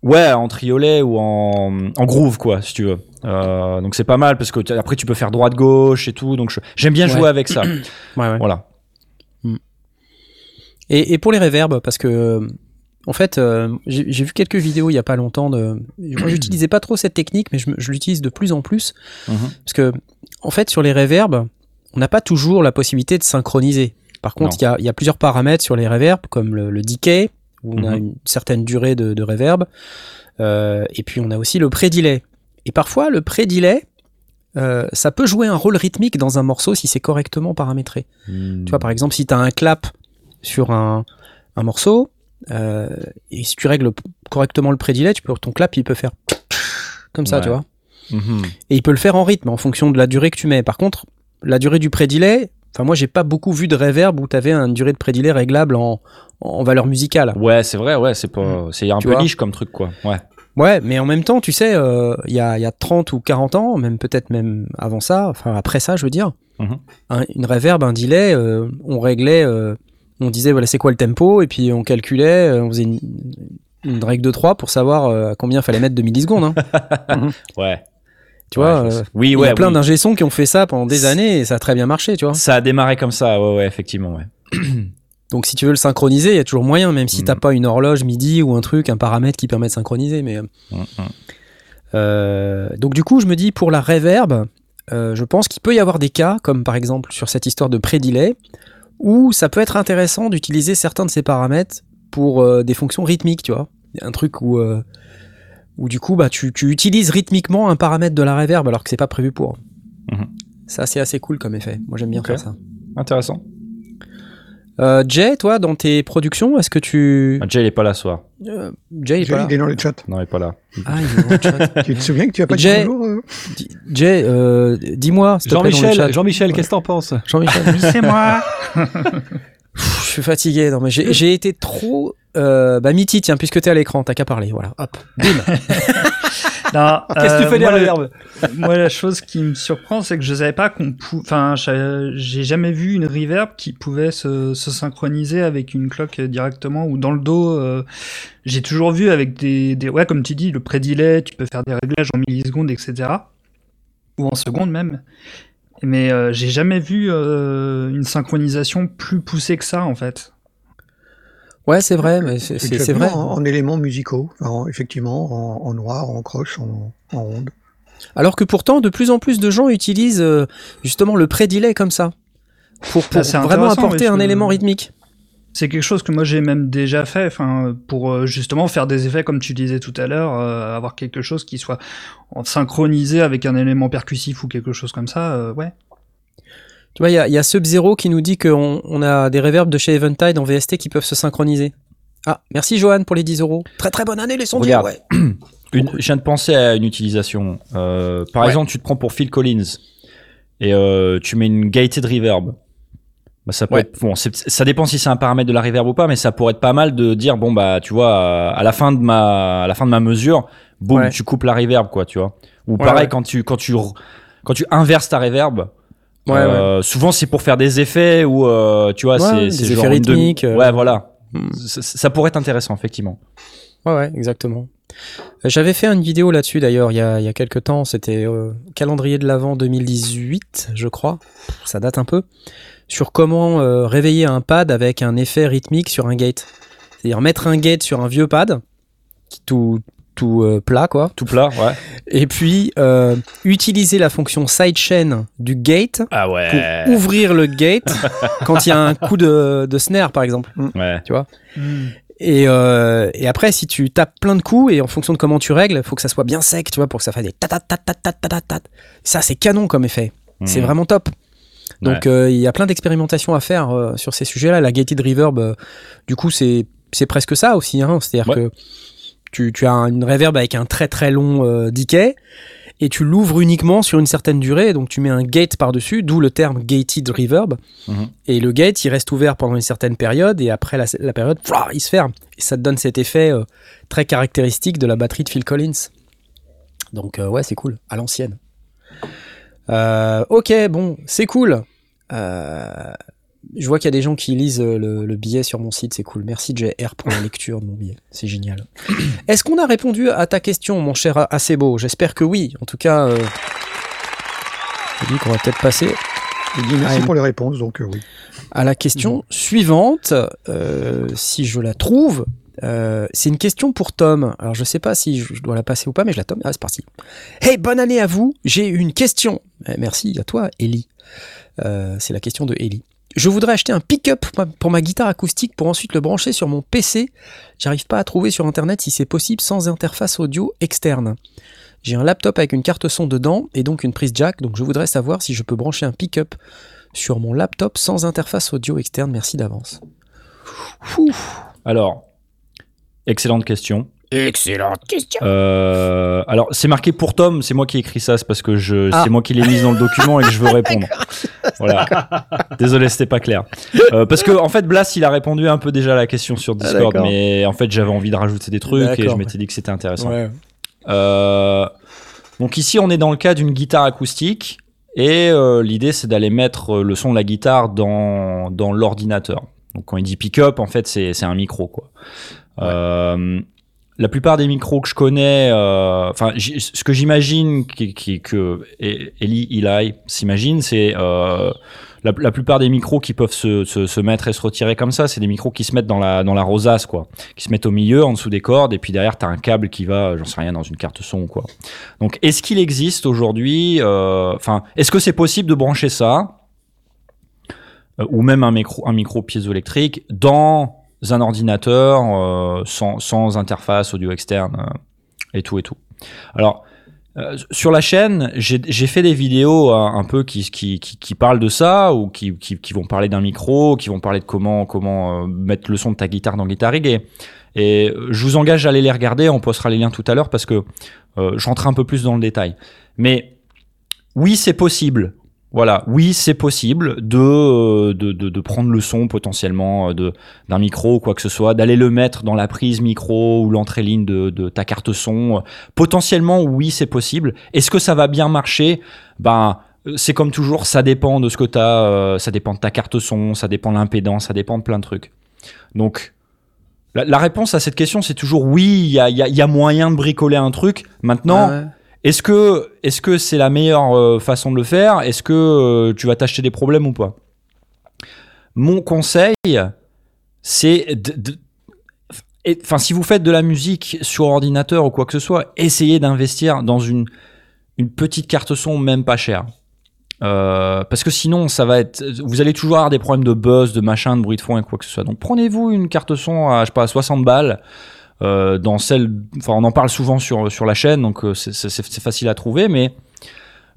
Ouais, en triolet ou en, en groove quoi, si tu veux. Euh, donc c'est pas mal parce que après tu peux faire droite gauche et tout. Donc j'aime bien Ouais. jouer avec ça. Ouais, ouais. voilà. Et, et pour les reverbs, parce que en fait, euh, j'ai vu quelques vidéos il y a pas longtemps. De... Moi, j'utilisais pas trop cette technique, mais je, l'utilise de plus en plus Mhm. parce que en fait, sur les reverbs, on n'a pas toujours la possibilité de synchroniser. Par contre, il y a, il y a plusieurs paramètres sur les reverbs, comme le, le decay, où on a Mhm. une certaine durée de, de reverb, euh, et puis on a aussi le pré-delay. Et parfois, le pré-delay, euh, ça peut jouer un rôle rythmique dans un morceau si c'est correctement paramétré. Tu vois, par exemple, si tu as un clap sur un, un morceau, euh, et si tu règles correctement le pré-delay, tu peux, ton clap, il peut faire comme ça, Ouais. tu vois. Mhm. Et il peut le faire en rythme, en fonction de la durée que tu mets. Par contre, la durée du pré-delay, Enfin, moi, j'ai pas beaucoup vu de reverb où t'avais une durée de prédilé réglable en, en valeur musicale. Ouais, c'est vrai, ouais, c'est pas, c'est un Tu peu niche comme truc, quoi. Ouais. Ouais, mais en même temps, tu sais, euh, il y, a, y a 30 ou 40 ans, même peut-être même avant ça, enfin après ça, je veux dire, Mhm. un- une reverb, un delay, euh, on réglait, euh, on disait voilà c'est quoi le tempo, et puis on calculait, on faisait une, une règle de 3 pour savoir à combien fallait mettre de millisecondes. Hein. Ouais. Tu Ouais, vois, oui, il ouais. y a plein oui. d'ingé qui ont fait ça pendant des années et ça a très bien marché, tu vois. Ça a démarré comme ça, ouais, ouais, effectivement, ouais. Donc si tu veux le synchroniser, il y a toujours moyen, même si t'as pas une horloge MIDI ou un truc, un paramètre qui permet de synchroniser. Mais euh, Mm, mm. Euh, donc du coup, je me dis pour la reverb, euh, je pense qu'il peut y avoir des cas, comme par exemple sur cette histoire de pré-delay, où ça peut être intéressant d'utiliser certains de ces paramètres pour euh, des fonctions rythmiques, tu vois. Un truc où, où du coup, bah, tu, tu utilises rythmiquement un paramètre de la reverb alors que c'est pas prévu pour. Mhm. Ça, c'est assez cool comme effet. Moi, j'aime bien faire ça. Intéressant. Euh, Jay, toi, dans tes productions, est-ce que tu... Ah, Jay, il est pas là ce soir. Euh, Jay, il est Jay, pas là. il est dans le chat. Non, il est pas là. Ah, il est dans le chat. Tu te souviens que tu as pas dit Jay- bonjour euh Jay, euh, dis-moi, Jean-Michel. Jean-Michel, qu'est-ce que t'en penses? Jean-Michel. Oui, c'est moi. Pff, Je suis fatigué. Non, mais j'ai j'ai été trop. Euh, bah, Mitty, tiens, puisque t'es à l'écran, t'as qu'à parler. Voilà. Hop. Bim. Qu'est-ce que tu euh, fais des moi, Moi, la chose qui me surprend, c'est que je savais pas qu'on pouvait. Enfin, j'ai j'ai jamais vu une reverb qui pouvait se, se synchroniser avec une cloque directement ou dans le dos. euh, J'ai toujours vu avec des, des. Ouais, comme tu dis, le pré-delay, tu peux faire des réglages en millisecondes, etc. Ou en secondes même. Mais euh, j'ai jamais vu euh, une synchronisation plus poussée que ça, en fait. Ouais, c'est vrai, mais c'est- vrai. En, en éléments musicaux, en- effectivement, en, en noir, en croche, en, en ronde. Alors que pourtant, de plus en plus de gens utilisent euh, justement le pré-delay comme ça. Pour, pour Ah, vraiment apporter un que- élément rythmique. C'est quelque chose que moi j'ai même déjà fait, enfin pour euh, justement faire des effets comme tu disais tout à l'heure, euh, avoir quelque chose qui soit synchronisé avec un élément percussif ou quelque chose comme ça, euh, ouais. Tu vois, il y a, il y a Sub-Zero qui nous dit qu'on on a des reverbs de chez Eventide en VST qui peuvent se synchroniser. Ah, merci Johan pour les 10 euros. Très très bonne année les sondiers, Regarde. ouais. Une- je viens de penser à une utilisation. Euh, par Ouais. exemple, tu te prends pour Phil Collins et euh, tu mets une gated reverb. Bah, ça peut Ouais. être, bon, c'est- ça dépend si c'est un paramètre de la reverb ou pas, mais ça pourrait être pas mal de dire bon bah tu vois à la fin de ma à la fin de ma mesure, boum, Ouais. tu coupes la reverb quoi, tu vois. Ou Ouais, pareil ouais. quand tu quand tu quand tu inverses ta reverb. Ouais, euh, Souvent c'est pour faire des effets ou euh, tu vois Ouais, c'est genre rythmiques, euh. Ouais voilà. Hmm. Ça, ça pourrait être intéressant effectivement. Ouais, ouais, exactement. Euh, J'avais fait une vidéo là-dessus d'ailleurs il y a, il y a quelques temps. C'était euh, calendrier de l'Avent 2018, je crois. Ça date un peu. Sur comment euh, réveiller un pad avec un effet rythmique sur un gate. C'est-à-dire mettre un gate sur un vieux pad, qui tout, tout euh, plat, quoi. Tout plat, ouais. Et puis, euh, utiliser la fonction sidechain du gate ah ouvrir le gate quand il y a un coup de, snare, par exemple. Mm. Ouais. Tu vois. Mm. Et, euh, et, après, si tu tapes plein de coups et en fonction de comment tu règles, faut que ça soit bien sec, tu vois, pour que ça fasse des ta. Ça, c'est canon comme effet. Mm. C'est vraiment top. Donc, il ouais. euh, y a plein d'expérimentations à faire sur ces sujets-là. La gated reverb, du coup, c'est presque ça aussi. Hein. C'est-à-dire que tu, tu as une reverb avec un très très long euh, decay et tu l'ouvres uniquement sur une certaine durée. Donc, tu mets un gate par-dessus, d'où le terme gated reverb. Mhm. Et le gate, il reste ouvert pendant une certaine période et après la, la période, il se ferme. Et ça te donne cet effet euh, très caractéristique de la batterie de Phil Collins. Donc, euh, ouais, c'est cool, à l'ancienne. Euh, ok, bon, c'est cool. Je vois qu'il y a des gens qui lisent euh, le, le billet sur mon site, c'est cool. Merci JR pour la lecture de mon billet, c'est génial. Est-ce qu'on a répondu à ta question, mon cher Acebo J'espère que oui. En tout cas, euh, je dis qu'on va peut-être passer dit merci pour les réponses, donc euh, oui. à la question suivante, euh, si je la trouve. Euh, c'est une question pour Tom. Alors je sais pas si je dois la passer ou pas, mais je la tome. Ah, c'est parti. Hey, bonne année à vous. J'ai une question. Eh, merci à toi, Ellie. Euh, c'est la question de Ellie. Je voudrais acheter un pick-up pour ma- guitare acoustique pour ensuite le brancher sur mon PC. J'arrive pas à trouver sur internet si c'est possible sans interface audio externe. J'ai un laptop avec une carte son dedans et donc une prise jack, donc je voudrais savoir si je peux brancher un pick-up sur mon laptop sans interface audio externe. Merci d'avance. Alors, excellente question. Excellente question. Euh, alors, c'est marqué pour Tom, c'est moi qui ai écrit ça, c'est parce que je, Ah. c'est moi qui l'ai mis dans le document et que je veux répondre. Voilà. Désolé, c'était pas clair. Euh, parce que, en fait, Blas, il a répondu un peu déjà à la question sur Discord, Ah, d'accord. mais en fait, j'avais envie de rajouter des trucs et je m'étais dit que c'était intéressant. Ouais. Euh, donc ici, on est dans le cas d'une guitare acoustique et l'idée, c'est d'aller mettre le son de la guitare dans, dans l'ordinateur. Donc quand il dit pick-up, en fait, c'est c'est un micro, quoi. Euh, la plupart des micros que je connais, euh, enfin, ce que j'imagine qui, qui- que E- Eli, Eli s'imagine, c'est euh, la, plupart des micros qui peuvent se, se, se mettre et se retirer comme ça, c'est des micros qui se mettent dans la, dans la rosace, quoi. Qui se mettent au milieu, en dessous des cordes, et puis derrière, tu as un câble qui va, j'en sais rien, dans une carte son quoi. Donc, est-ce qu'il existe aujourd'hui, euh, enfin, est-ce que c'est possible de brancher ça, euh, ou même un micro, un micro piézoélectrique, dans un ordinateur euh, sans, sans interface audio externe euh, et tout et tout. Alors, euh, sur la chaîne, j'ai fait des vidéos euh, un peu qui, qui, qui, qui parlent de ça ou qui, qui, qui vont parler d'un micro, qui vont parler de comment, comment euh, mettre le son de ta guitare dans Guitar Rig. Et, je vous engage à aller les regarder. On postera les liens tout à l'heure parce que euh, j'entre un peu plus dans le détail. Mais oui, c'est possible. Voilà, oui, c'est possible de, euh, de, de, de prendre le son potentiellement euh, d'un micro ou quoi que ce soit, d'aller le mettre dans la prise micro ou l'entrée ligne de, de ta carte son. Potentiellement, oui, c'est possible. Est-ce que ça va bien marcher? Ben, euh, c'est comme toujours, ça dépend de ce que tu as, ça dépend de ta carte son, ça dépend de l'impédance, ça dépend de plein de trucs. Donc, la, la réponse à cette question, c'est toujours oui, il y a, y, a, y a moyen de bricoler un truc. Maintenant, Ah. Est-ce que est-ce c'est la meilleure euh, façon de le faire? Est-ce que euh, tu vas t'acheter des problèmes ou pas? Mon conseil, c'est enfin si vous faites de la musique sur ordinateur ou quoi que ce soit, essayez d'investir dans une une petite carte son même pas chère. Euh, parce que sinon, ça va être, vous allez toujours avoir des problèmes de buzz, de machin, de bruit de fond et quoi que ce soit. Donc prenez-vous une carte son à, je sais pas, à 60 balles. Euh, dans celle, enfin, on en parle souvent sur sur la chaîne, donc euh, c'est- facile à trouver, mais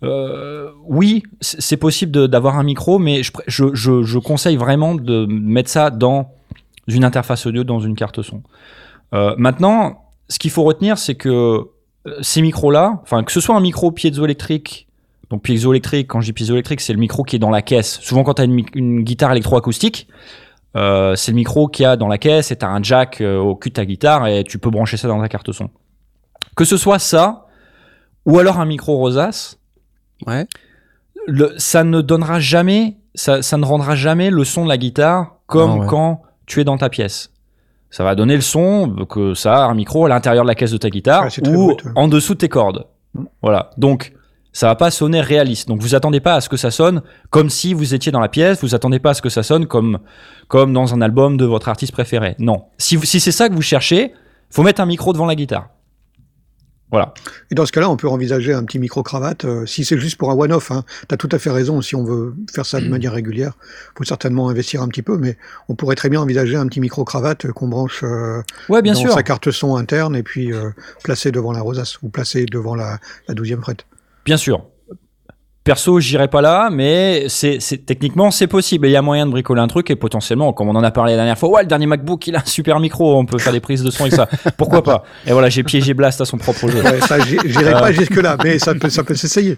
euh, oui, c'est possible d'avoir un micro, mais je, je, je, je conseille vraiment de mettre ça dans une interface audio, dans une carte son. Maintenant, ce qu'il faut retenir, c'est que ces micros-là, enfin que ce soit un micro piezoélectrique, donc piezoélectrique, quand je dis piezoélectrique, c'est le micro qui est dans la caisse. Souvent, quand tu as une, une guitare électroacoustique, euh, c'est le micro qu'il y a dans la caisse et tu as un jack euh, au cul de ta guitare et tu peux brancher ça dans ta carte son. Que ce soit ça, ou alors un micro rosace, Ouais. le, ça ne donnera jamais, ça, ça ne rendra jamais le son de la guitare comme Ah ouais. quand tu es dans ta pièce. Ça va donner le son que ça a un micro à l'intérieur de la caisse de ta guitare Ouais, ou en dessous de tes cordes. Voilà. Donc, ça va pas sonner réaliste. Donc, vous attendez pas à ce que ça sonne comme si vous étiez dans la pièce. Vous attendez pas à ce que ça sonne comme, comme dans un album de votre artiste préféré. Non. Si, si c'est ça que vous cherchez, faut mettre un micro devant la guitare. Voilà. Et dans ce cas-là, on peut envisager un petit micro-cravate. euh, si c'est juste pour un one-off, hein, tu as tout à fait raison. Si on veut faire ça de manière régulière, faut certainement investir un petit peu, mais on pourrait très bien envisager un petit micro-cravate euh, qu'on branche euh, Ouais, bien dans sûr. sa carte son interne et puis euh, placer devant la rosace ou placer devant la, la douzième frette. Bien sûr. Perso, j'irai pas là, mais c'est, techniquement c'est possible. Et il y a moyen de bricoler un truc et potentiellement, comme on en a parlé la dernière fois, ouais, le dernier MacBook, il a un super micro, on peut faire des prises de son avec ça. Pourquoi pas? Et voilà, j'ai piégé Blast à son propre jeu. Ouais, ça, j'irai Euh. pas jusque-là, mais ça peut, ça peut s'essayer.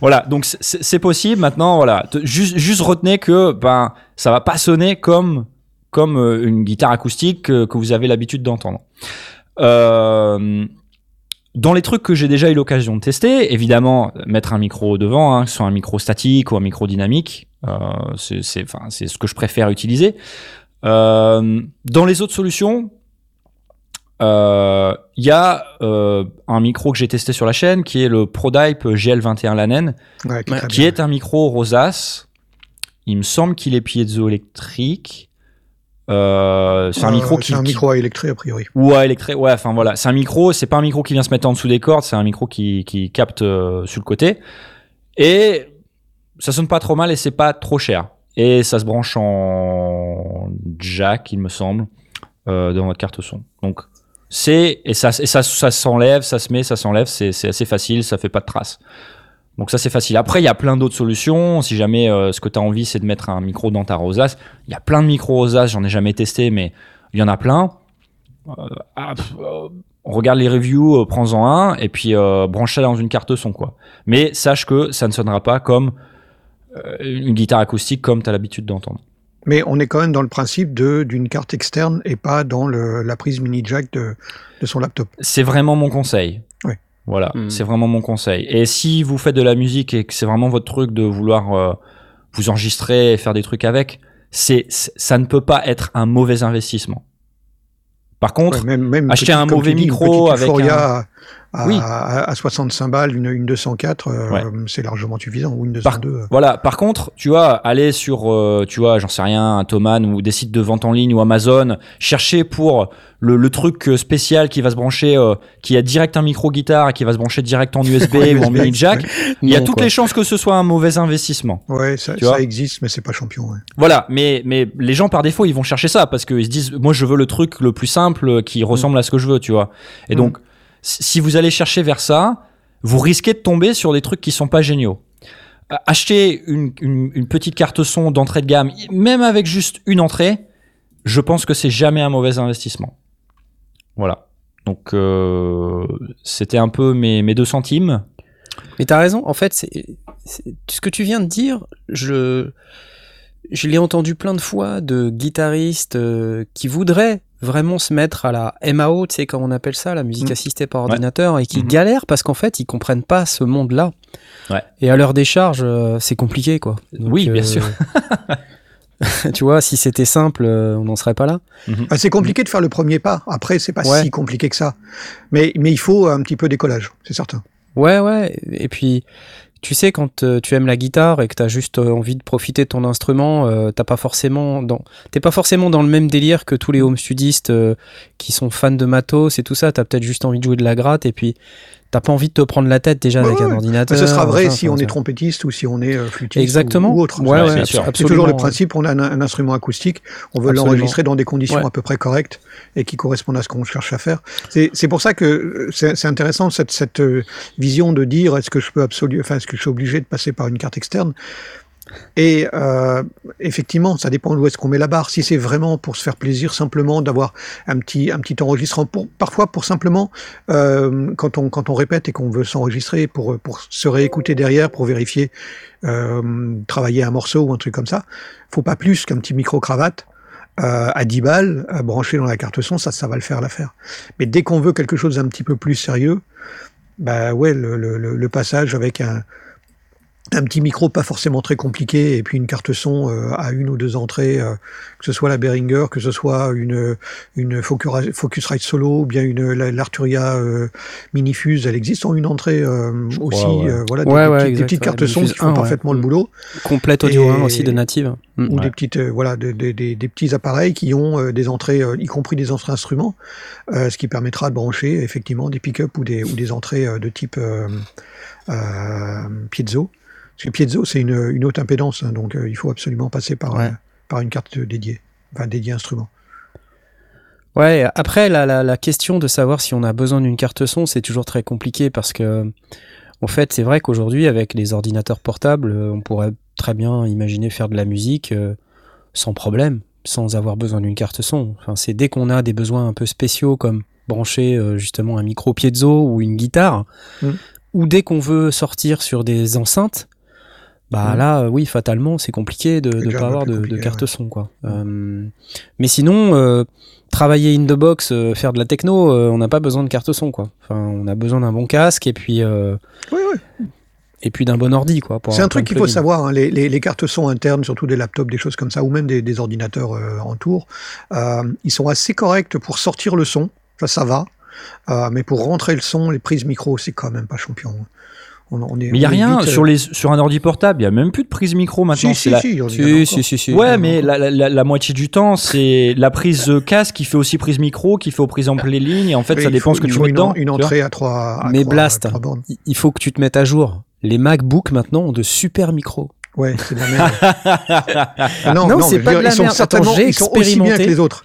Voilà, donc c'est- possible. Maintenant, voilà, Te- juste, juste retenez que ben ça va pas sonner comme comme euh, une guitare acoustique que, que vous avez l'habitude d'entendre. Euh, dans les trucs que j'ai déjà eu l'occasion de tester, évidemment, mettre un micro devant, hein, que ce soit un micro statique ou un micro dynamique, euh, c'est c'est- enfin, c'est ce que je préfère utiliser. Euh, dans les autres solutions, euh, il y a euh, un micro que j'ai testé sur la chaîne qui est le ProDype GL21 Lanen, Ouais, qui est Ouais, très qui bien. est un micro rosace. Il me semble qu'il est piézoélectrique. Euh, c'est un Euh, micro qui, C'est un micro à électrer, a priori. ou à électré. Ouais, enfin voilà, c'est un micro. C'est pas un micro qui vient se mettre en dessous des cordes. C'est un micro qui, qui capte euh, sur le côté. Et ça sonne pas trop mal et c'est pas trop cher. Et ça se branche en jack, il me semble, euh, dans votre carte son. Donc c'est et ça et ça ça s'enlève, ça se met, ça s'enlève. C'est c'est assez facile, ça fait pas de traces. Donc ça c'est facile. Après il y a plein d'autres solutions. Si jamais euh, ce que tu as envie c'est de mettre un micro dans ta rosace, il y a plein de micros rosaces. J'en ai jamais testé, mais il y en a plein. ah, pff, euh, regarde les reviews, euh, prends-en un et puis euh, branche-la dans une carte son quoi. Mais sache que ça ne sonnera pas comme euh, une guitare acoustique comme tu as l'habitude d'entendre. Mais on est quand même dans le principe d'une carte externe et pas dans le, la prise mini jack de, de son laptop. C'est vraiment mon conseil. Voilà, Mhm. c'est vraiment mon conseil. Et si vous faites de la musique et que c'est vraiment votre truc de vouloir euh, vous enregistrer et faire des trucs avec, c'est ça ne peut pas être un mauvais investissement. Par contre, Ouais, même, même acheter un mauvais dis, micro avec Euphoria à, Oui. à, à 65 balles, une, une 204, euh, Ouais. c'est largement suffisant. Ou une Par- 202. euh. Voilà. Par contre, tu vois, aller sur, euh, tu vois, j'en sais rien, un Thomann ou des sites de vente en ligne ou Amazon, chercher pour le, le truc euh, spécial qui va se brancher, euh, qui a direct un micro guitare et qui va se brancher direct en USB ou en mini jack. ouais. Il y a Non, toutes quoi. les chances que ce soit un mauvais investissement. Ouais, ça, ça existe, mais c'est pas champion. ouais. Voilà, mais mais les gens par défaut ils vont chercher ça parce qu'ils se disent moi je veux le truc le plus simple qui ressemble à ce que je veux, tu vois. Et Mm. donc si vous allez chercher vers ça, vous risquez de tomber sur des trucs qui sont pas géniaux. Euh, Acheter une, petite carte son d'entrée de gamme, même avec juste une entrée, je pense que c'est jamais un mauvais investissement. Voilà. Donc euh, c'était un peu mes, mes deux centimes. Mais t'as raison, en fait, c'est ce que tu viens de dire, je, je l'ai entendu plein de fois de guitaristes euh, qui voudraient vraiment se mettre à la MAO, tu sais, comme on appelle ça, la musique Mm. assistée par ordinateur, et qui Mhm. galèrent parce qu'en fait, ils comprennent pas ce monde-là. Ouais. Et à leur décharge, euh, c'est compliqué, quoi. Donc, Oui, bien sûr. tu vois, si c'était simple, euh, on n'en serait pas là. Ah, c'est compliqué de faire le premier pas. Après, c'est pas Ouais. si compliqué que ça. Mais, mais il faut un petit peu d'écollage, c'est certain. Ouais, ouais. Et puis, tu sais, quand euh, tu aimes la guitare et que t'as juste euh, envie de profiter de ton instrument, euh, t'as pas forcément dans, t'es pas forcément dans le même délire que tous les home studistes qui sont fans de matos et tout ça. T'as peut-être juste envie de jouer de la gratte et puis t'as pas envie de te prendre la tête déjà Ouais, avec un ordinateur. Mais ce sera vrai si on est trompettiste ou si on est euh, flûtiste Exactement. ou, ou autre. Ouais, c'est toujours le principe, on a un, un instrument acoustique, on veut l'enregistrer dans des conditions à peu près correctes et qui correspondent à ce qu'on cherche à faire. C'est pour ça que euh, c'est c'est intéressant cette, cette euh, vision de dire est-ce que je peux absolument, enfin est-ce que je suis obligé de passer par une carte externe? Et euh, effectivement, ça dépend d'où est-ce qu'on met la barre. Si c'est vraiment pour se faire plaisir, simplement d'avoir un petit un petit enregistrement, parfois pour simplement euh, quand on quand on répète et qu'on veut s'enregistrer pour pour se réécouter derrière pour vérifier euh, travailler un morceau ou un truc comme ça, faut pas plus qu'un petit micro cravate. à 10 balles, branché dans la carte son, ça, ça va le faire l'affaire. Mais dès qu'on veut quelque chose d'un petit peu plus sérieux, bah ouais, le passage avec un, un petit micro pas forcément très compliqué et puis une carte son euh, à une ou deux entrées, euh, que ce soit la Behringer, que ce soit une une Focusrite solo ou bien une la- l'Arturia euh, Minifuse, elle existe en une entrée euh, aussi, ouais. euh, voilà, des, Ouais, des des exact, petites ouais, cartes son qui font 1, ouais. parfaitement le boulot Complète audio Et- 1 aussi de native. Mm. ou Ouais. des petites euh, voilà de- de- des- des petits appareils qui ont euh, des entrées euh, y compris des entrées instruments euh, ce qui permettra de brancher effectivement des pick-up ou des ou des entrées euh, de type euh, euh, piezo parce que piezo c'est une, une haute impédance hein, donc euh, il faut absolument passer par Ouais. euh, par une carte dédiée enfin dédiée instrument Ouais, après, la, la, la question de savoir si on a besoin d'une carte son, c'est toujours très compliqué parce que, en fait, c'est vrai qu'aujourd'hui, avec les ordinateurs portables, euh, on pourrait très bien imaginer faire de la musique euh, sans problème, sans avoir besoin d'une carte son. Enfin, c'est dès qu'on a des besoins un peu spéciaux comme brancher euh, justement un micro piezo ou une guitare, Mm. ou dès qu'on veut sortir sur des enceintes, bah là, euh, oui, fatalement, c'est compliqué de ne pas avoir de, carte ouais. son, quoi. Euh, mais sinon, euh, travailler in the box, euh, faire de la techno, on n'a pas besoin de carte son, quoi. Enfin, on a besoin d'un bon casque et puis oui oui et puis d'un bon ordi, quoi. c'est un truc qu'il faut savoir hein, les, les, les cartes son internes surtout des laptops des choses comme ça ou même des, des ordinateurs en tour ils sont assez corrects pour sortir le son ça ça va mais pour rentrer le son les prises micro c'est quand même pas champion on, on est, Mais il y a rien vite, euh, sur les sur un ordi portable, il y a même plus de prise micro maintenant. si, c'est si, la- si, il y en a Si, encore. si, si, si. Ouais, mais la, la, la, la moitié du temps, c'est la prise euh, casque qui fait aussi prise micro, qui fait prise en les lignes. Et en fait, ça dépend faut- ce que tu mets une, dedans. une entrée à trois, à Mais trois- Blast. trois bornes. Il- faut que tu te mettes à jour. Les MacBook maintenant ont de super micros. Ouais, c'est de la merde. non, Non, non, c'est pas de la ils sont merde. certainement- Attends, ils sont aussi bien que les autres.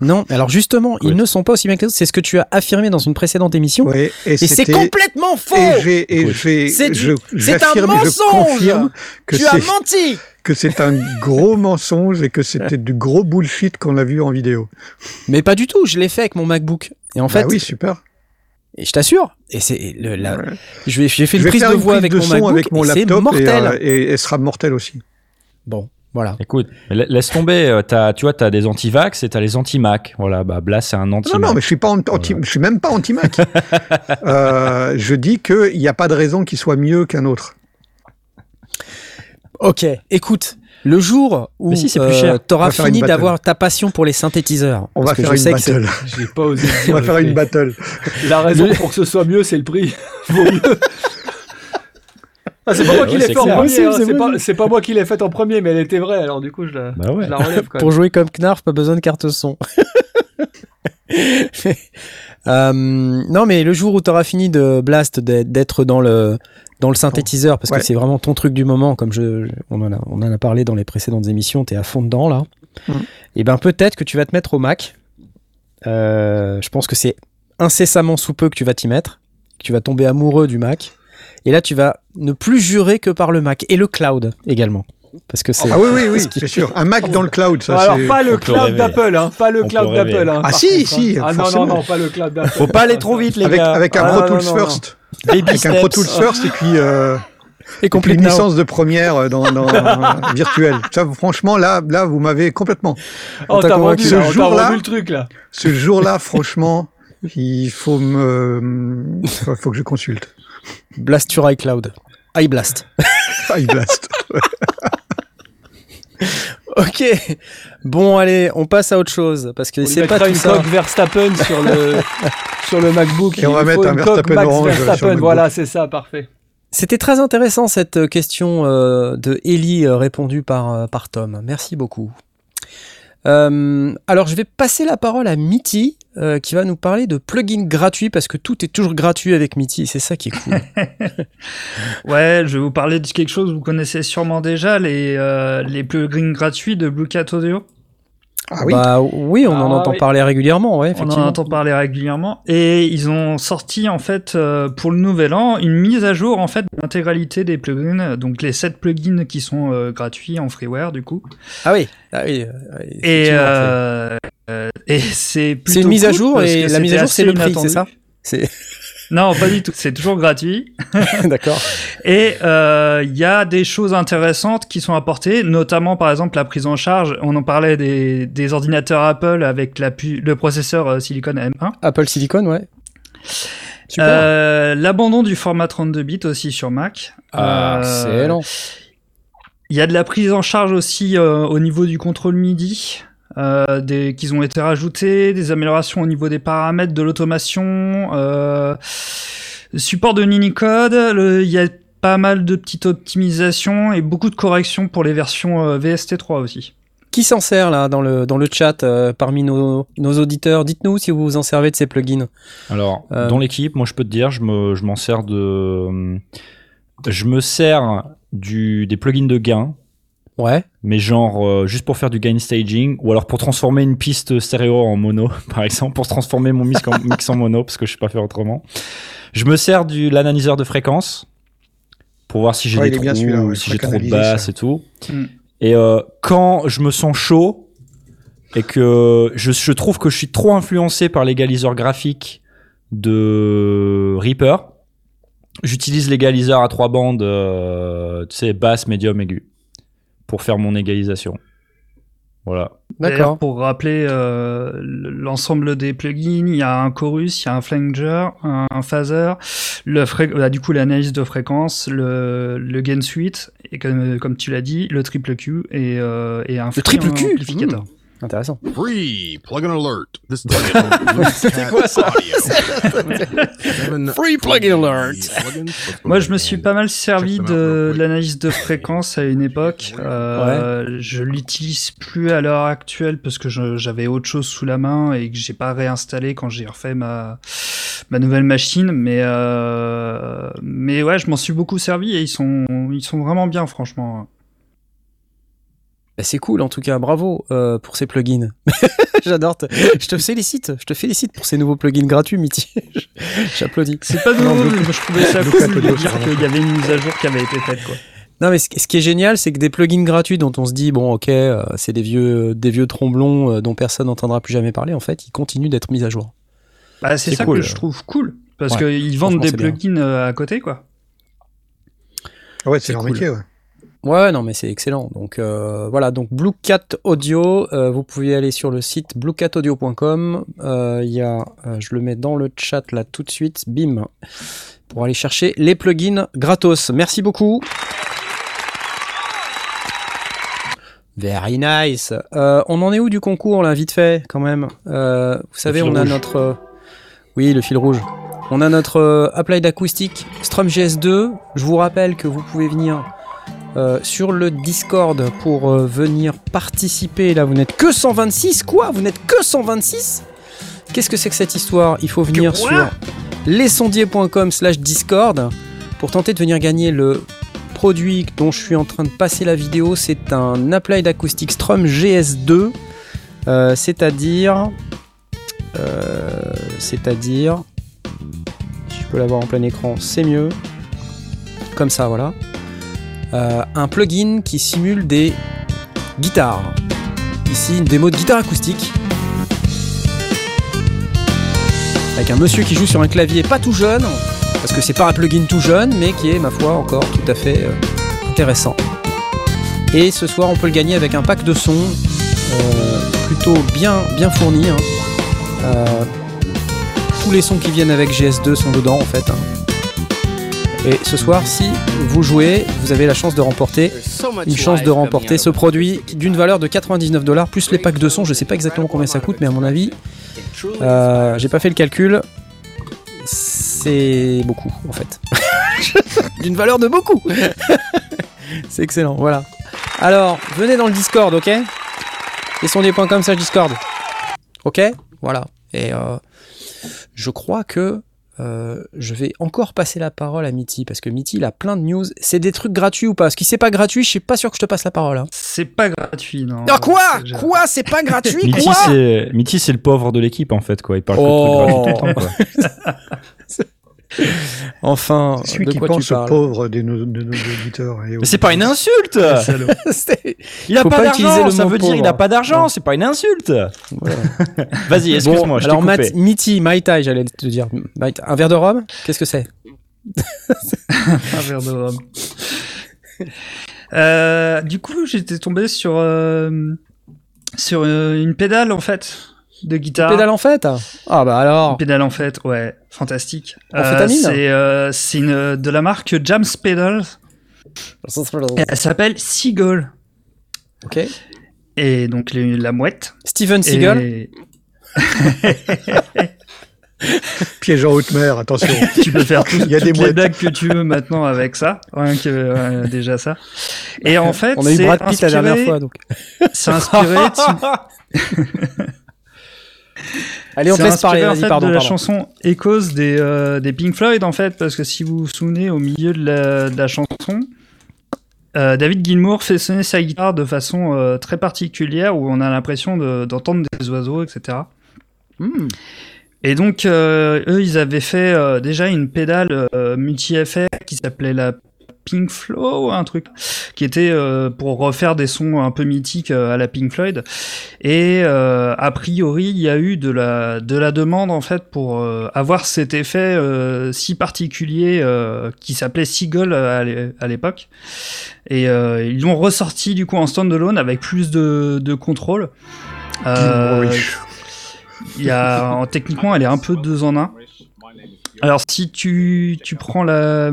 Non, alors justement, ils ne sont pas aussi bien que les autres. C'est ce que tu as affirmé dans une précédente émission. Et et c'est complètement faux Et et c'est un et mensonge. que Tu as menti que c'est un gros mensonge et que c'était du gros bullshit qu'on a vu en vidéo. Mais pas du tout, je l'ai fait avec mon MacBook. Et en fait, bah oui, super. et je t'assure, et c'est le, la- Ouais. je vais, j'ai fait une prise de voix avec mon MacBook avec mon et c'est laptop et, mortel. euh, et elle sera mortelle aussi. Bon, voilà. Écoute, laisse tomber. euh, T'as, tu vois, t'as des anti-vax et t'as les anti-Mac. Voilà, bah Blas, c'est un anti-Mac. Non, non, mais je suis pas anti, je suis même pas anti-Mac. Euh, je dis qu'il n'y a pas de raison qu'il soit mieux qu'un autre. Ok, écoute, le jour où si, c'est plus euh, cher. On t'auras va faire fini d'avoir ta passion pour les synthétiseurs, On va faire je une battle. J'ai pas osé On va faire une battle. La raison pour que ce soit mieux, c'est le prix. Vaut mieux. Ah, c'est pas moi qui l'ai c'est fait en clair. premier, C'est possible, c'est c'est pas, possible. c'est pas moi qui l'ai faite en premier, mais elle était vraie, alors du coup je la, Bah ouais. je la relève quand Pour jouer comme Knarf, pas besoin de carte son. Euh, non, mais le jour où tu auras fini de Blast, d'être- dans le dans le synthétiseur, parce Ouais. que c'est vraiment ton truc du moment, comme je, on, en a, on en a parlé dans les précédentes émissions, tu es à fond dedans là. Mhm. Et ben peut-être que tu vas te mettre au Mac. Euh, je pense que c'est incessamment sous peu que tu vas t'y mettre, que tu vas tomber amoureux du Mac. Et là, tu vas ne plus jurer que par le Mac et le cloud également, parce que c'est Ah oui, oui, oui, c'est sûr. Un Mac dans le cloud, ça alors pas le cloud d'Apple, hein, pas le On cloud d'Apple. Hein, Ah si, contre, si, hein. Ah non, non, non, pas le cloud d'Apple. Faut pas aller trop vite, les Avec, gars. avec un Ah, Pro non, Tools non, non. First. Baby Avec un Pro. Tools First et puis, euh, et et puis une licence de première euh, dans, dans virtuel. Ça, franchement, là, là, vous m'avez complètement. Oh, t'as vendu, Ce jour-là- vendu le truc là. Ce jour-là, franchement, il faut me, faut, faut que je consulte. Blast sur iCloud. iBlast. iBlast. Ok. Bon, allez, on passe à autre chose parce que c'est pas tout une ça. coque Verstappen sur le sur le MacBook. Et on Il va mettre un une coque Verstappen Max orange sur le Verstappen, voilà, c'est ça, parfait. C'était très intéressant cette euh, question euh, de Ellie euh, répondue par euh, par Tom. Merci beaucoup. Euh, alors, je vais passer la parole à Mitty euh, qui va nous parler de plugins gratuits parce que tout est toujours gratuit avec Mitty. C'est ça qui est cool. Ouais, je vais vous parler de quelque chose que vous connaissez sûrement déjà, les, euh, les plugins gratuits de Blue Cat Audio. Ah oui. Bah oui, on en Ah entend oui. parler régulièrement, ouais, On en entend parler régulièrement. Et ils ont sorti, en fait, euh, pour le nouvel an, une mise à jour, en fait, de l'intégralité des plugins. Donc, les 7 plugins qui sont euh, gratuits en freeware, du coup. Ah oui, ah oui. Et, euh, et c'est une mise à jour et la mise à jour c'est le prix, c'est ça Non, pas du tout. C'est toujours gratuit. d'accord. Et euh, il y a des choses intéressantes qui sont apportées, notamment par exemple la prise en charge. On en parlait des, des ordinateurs Apple avec la le processeur euh, Silicon M1. Apple Silicon, ouais. Super. Euh, L'abandon du format 32 bits aussi sur Mac. Ah, Euh, excellent. Il y a de la prise en charge aussi euh, au niveau du contrôle MIDI. Euh, des, qu'ils ont été rajoutés, des améliorations au niveau des paramètres de l'automation, euh, support de Unicode, le- il y a pas mal de petites optimisations et beaucoup de corrections pour les versions euh, VST3 aussi. Qui s'en sert là dans le, dans le chat euh, parmi nos, nos auditeurs? Dites-nous si vous vous en servez de ces plugins. Alors, Euh, dans l'équipe, moi, je peux te dire, je me, je m'en sers de, je me sers du des plugins de gain, Ouais. mais genre euh, juste pour faire du gain staging, ou alors pour transformer une piste stéréo en mono, par exemple, pour transformer mon mix en, mix en mono, parce que je sais pas faire autrement. Je me sers du l'analyseur de fréquence pour voir si j'ai Ouais, des bien trous, ouais, si j'ai trop de basses et tout. Mm. Et euh, quand je me sens chaud et que je, je trouve que je suis trop influencé par l'égaliseur graphique de Reaper, j'utilise l'égaliseur à trois bandes, euh, tu sais, basse, médium, aigu, pour faire mon égalisation. Voilà. D'accord. Pour rappeler euh, l'ensemble des plugins, il y a un chorus, il y a un flanger, un, phaser, le fré- bah, du coup l'analyse de fréquence, le, le gain suite, et comme, comme tu l'as dit, le triple Q et, euh, et un free triple Q amplificateur. Intéressant. Free plugin alert. This quoi, ça? Free plugin alert. Moi, je me suis pas mal servi de, l'analyse de fréquence à une époque. Euh, Je l'utilise plus à l'heure actuelle parce que j'avais autre chose sous la main et que j'ai pas réinstallé quand j'ai refait ma ma nouvelle machine. Mais euh, mais ouais, je m'en suis beaucoup servi et ils sont ils sont vraiment bien, franchement. Bah, c'est cool en tout cas, bravo euh, pour ces plugins. J'adore. te- Je te félicite, je te félicite pour ces nouveaux plugins gratuits, Mitty. J'applaudis. C'est pas nouveau, mais je trouvais ça cool de dire c'est qu'il y avait une mise à jour qui avait été faite, quoi. Non, mais ce, qui est génial, c'est que des plugins gratuits dont on se dit, bon, ok, euh, c'est des vieux, des vieux tromblons euh, dont personne n'entendra plus jamais parler, en fait, ils continuent d'être mis à jour. Bah, c'est ça cool. que je trouve cool. Parce Ouais, qu'ils vendent des bien. plugins à côté, quoi. Ouais, c'est C'est leur cool. métier, ouais. Ouais, non, mais c'est excellent. Donc euh, voilà, donc Blue Cat Audio, euh, vous pouvez aller sur le site bluecataudio.com. Euh, Il y a, je le mets dans le chat là tout de suite, bim, pour aller chercher les plugins gratos. Merci beaucoup. Very nice. On en est où du concours là, vite fait, quand même? Vous savez, on a rouge. notre, oui, le fil rouge. On a notre Applied Acoustic Strum GS2. Je vous rappelle que vous pouvez venir euh, sur le Discord pour euh, venir participer. Là, vous n'êtes que 126. Quoi? Vous n'êtes que 126 Qu'est-ce que c'est que cette histoire? Il faut venir sur lesondiers.com slash Discord pour tenter de venir gagner le produit dont je suis en train de passer la vidéo. C'est un Applied Acoustic Strum GS2. euh, c'est-à-dire... c'est-à-dire... Si je peux l'avoir en plein écran, c'est mieux. Comme ça, voilà. Euh, un plugin qui simule des guitares. Ici, une démo de guitare acoustique. Avec un monsieur qui joue sur un clavier pas tout jeune, parce que c'est pas un plugin tout jeune, mais qui est, ma foi, encore tout à fait euh, intéressant. Et ce soir, on peut le gagner avec un pack de sons euh, plutôt bien, bien fourni. hein. Tous les sons qui viennent avec GS2 sont dedans, en fait. hein. Et ce soir, si vous jouez, vous avez la chance de remporter une chance de remporter ce produit d'une valeur de 99 dollars plus les packs de son. Je sais pas exactement combien ça coûte, mais à mon avis, euh, j'ai pas fait le calcul. C'est beaucoup en fait. d'une valeur de beaucoup. C'est excellent, voilà. Alors, venez dans le Discord, ok? Lesondiers.com slash Discord. Ok? Voilà. Et euh, je crois que euh, je vais encore passer la parole à Mitty parce que Mitty il a plein de news. C'est des trucs gratuits ou pas? Parce que c'est pas gratuit, je suis pas sûr que je te passe la parole. hein. C'est pas gratuit, non. Ah quoi? Quoi? C'est pas gratuit? Mitty, Quoi? c'est le pauvre de l'équipe en fait quoi. Il parle que de Oh. trucs gratuits tout le temps, quoi. Enfin, C'est celui de qui quoi pense tu aux parle pauvres de nos, de nos auditeurs. et aux- Mais c'est pas une insulte. C'est- Il a Faut pas, pas d'argent. Ça veut dire il pauvre. a pas d'argent. C'est pas une insulte. Voilà. Vas-y, excuse-moi. Bon, je t'ai alors coupé. Matt- Mitty, Mai Tai, j'allais te dire. Un verre de rhum Qu'est-ce que c'est Un verre de rhum. Euh, du coup, j'étais tombé sur euh, sur euh, une pédale en fait de guitare. Pédale en fait? Ah bah alors pédale en fait, ouais, fantastique. Amphétamine? C'est euh, c'est une de la marque Jams Pedals. Elle s'appelle Seagull. Ok. Et donc les- la mouette. Steven Seagal Et Piège en haute mer, attention. tu peux faire tout, Il y a toutes des les mouettes. blagues que tu veux maintenant avec ça. Rien que euh, déjà ça. Et en fait, On a eu Brad Pitt la dernière fois donc. C'est inspiré, de- Allez, on te laisse parler, en fait, pardon. de la pardon. chanson Echoes des, euh, des Pink Floyd, en fait, parce que si vous vous souvenez, au milieu de la, de la chanson, euh, David Gilmour fait sonner sa guitare de façon euh, très particulière, où on a l'impression de- d'entendre des oiseaux, etc. Hmm. Et donc, eux, ils avaient fait déjà une pédale multi-effet qui s'appelait la Pink Flow, un truc, qui était euh, pour refaire des sons un peu mythiques euh, à la Pink Floyd. Et euh, a priori, il y a eu de la, de la demande, en fait, pour euh, avoir cet effet euh, si particulier euh, qui s'appelait Seagull à l'é- à l'époque. Et euh, ils l'ont ressorti, du coup, en standalone avec plus de, de contrôle. Euh, Oui. il y a, en- techniquement, elle est un peu deux en un. Alors si tu, tu prends la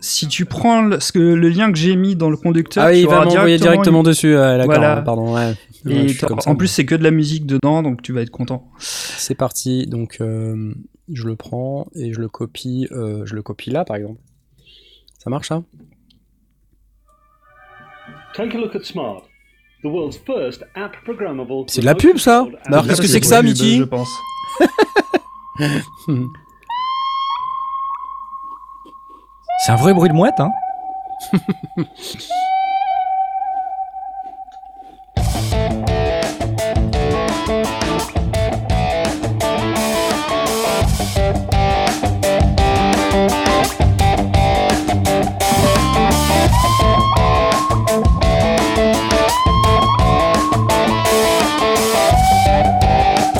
si tu prends le, ce que, le lien que j'ai mis dans le conducteur, Ah oui, tu il va m'envoyer directement une- dessus. D'accord, Voilà. pardon. Ouais. Ouais, et comme ça, en plus c'est que de la musique dedans, donc tu vas être content. c'est parti. Donc, euh, je le prends et je le copie. euh, je le copie là, par exemple. Ça marche, ça Take a look at Smart, the world's first app programmable. C'est de la pub, ça? Alors, qu'est-ce que c'est que ça, Mitty Je pense. C'est un vrai bruit de mouette, hein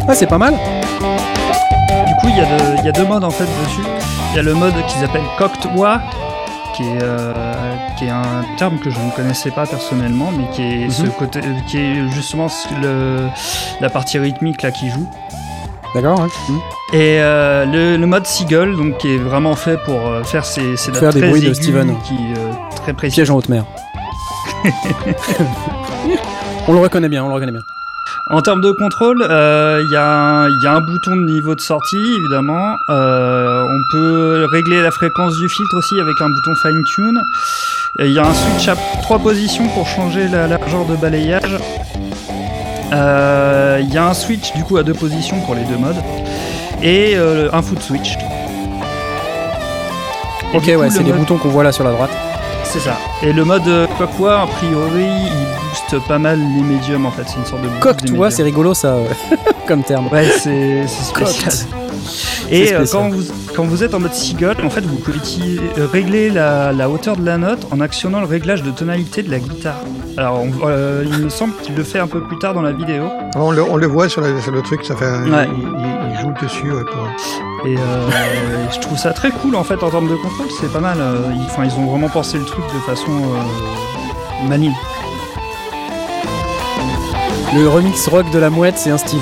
Ah, c'est pas mal. Du coup, il y, a il y a deux modes en fait dessus. Il y a le mode qu'ils appellent Cocteau, qui est, euh, qui est un terme que je ne connaissais pas personnellement, mais qui est, ce Mhm. côté, qui est justement le, la partie rythmique là qui joue. D'accord, ouais. Mhm. Et euh, le, le mode Seagull, donc qui est vraiment fait pour euh, faire ces, ces Faire des bruits de Steven. qui euh, très précis. Piège en haute mer. on le reconnaît bien, on le reconnaît bien. En termes de contrôle, euh, il y, a un- il y a un bouton de niveau de sortie, évidemment. Euh, on peut régler la fréquence du filtre aussi avec un bouton fine tune. Il y a un switch à trois positions pour changer la largeur de balayage. Euh, Il y a un switch du coup à deux positions pour les deux modes. Et euh, un foot switch. Et Ok, coup, ouais, le c'est les mode- boutons qu'on voit là sur la droite. C'est ça. Et le mode euh, Cockwa, a priori, il booste pas mal les médiums en fait. C'est une sorte de boost Coq, des tu vois, c'est rigolo ça, comme terme. Ouais, c'est spécial. Et euh, quand vous, quand vous êtes en mode seagull, en fait, vous pouvez euh, régler la, la hauteur de la note en actionnant le réglage de tonalité de la guitare. Alors, on- euh, il me semble qu'il le fait un peu plus tard dans la vidéo. Alors, on, le, on le voit sur, la- sur le truc, ça fait, Ouais. il, il- il joue dessus. ouais, pour- Et euh, je trouve ça très cool en fait en termes de contrôle, c'est pas mal. euh, ils, enfin, ils ont vraiment pensé le truc de façon euh, maligne. Le remix rock de la mouette, c'est un style.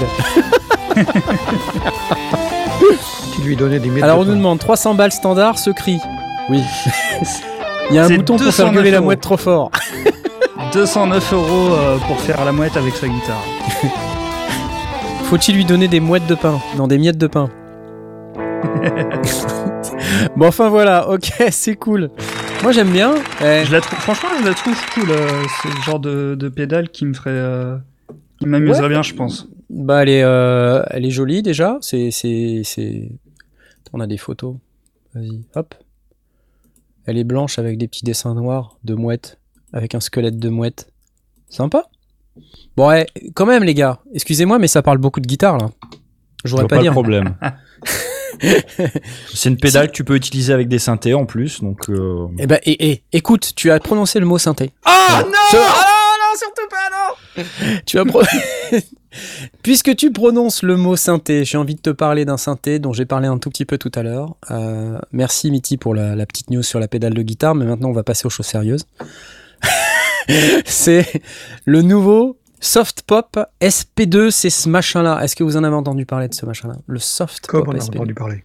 Tu lui donnais des Alors on nous demande 300 balles standard, ce cri. Oui. Il y a un bouton pour faire 209 gueuler la mouette trop fort. 209 euros pour faire la mouette avec sa guitare. Faut-il lui donner des mouettes de pain? Non, des miettes de pain. bon, enfin voilà, ok, c'est cool. Moi j'aime bien. Eh, Je la trouve, franchement, je la trouve cool. euh, c'est le genre de, de pédale qui me ferait, euh, qui m'amuserait Ouais. bien, je pense. Bah, elle est, euh, elle est jolie déjà. C'est, c'est, c'est. On a des photos. Vas-y, hop. Elle est blanche avec des petits dessins noirs de mouette, avec un squelette de mouette. Sympa. Bon, ouais, quand même les gars. Excusez-moi, mais ça parle beaucoup de guitare là. Je Je voudrais vois pas, pas dire. le problème. C'est une pédale que tu peux utiliser avec des synthés en plus, donc euh, Eh ben, et, et, écoute, tu as prononcé le mot synthé. Ah non Ah non, non, surtout pas, non Tu as pro- Puisque tu prononces le mot synthé, j'ai envie de te parler d'un synthé dont j'ai parlé un tout petit peu tout à l'heure. Euh, merci Mitty pour la, la petite news sur la pédale de guitare, mais maintenant on va passer aux choses sérieuses. C'est le nouveau Soft Pop SP2, c'est ce machin-là. Est-ce que vous en avez entendu parler de ce machin-là? Le Soft Comme Pop on a SP2. entendu parler.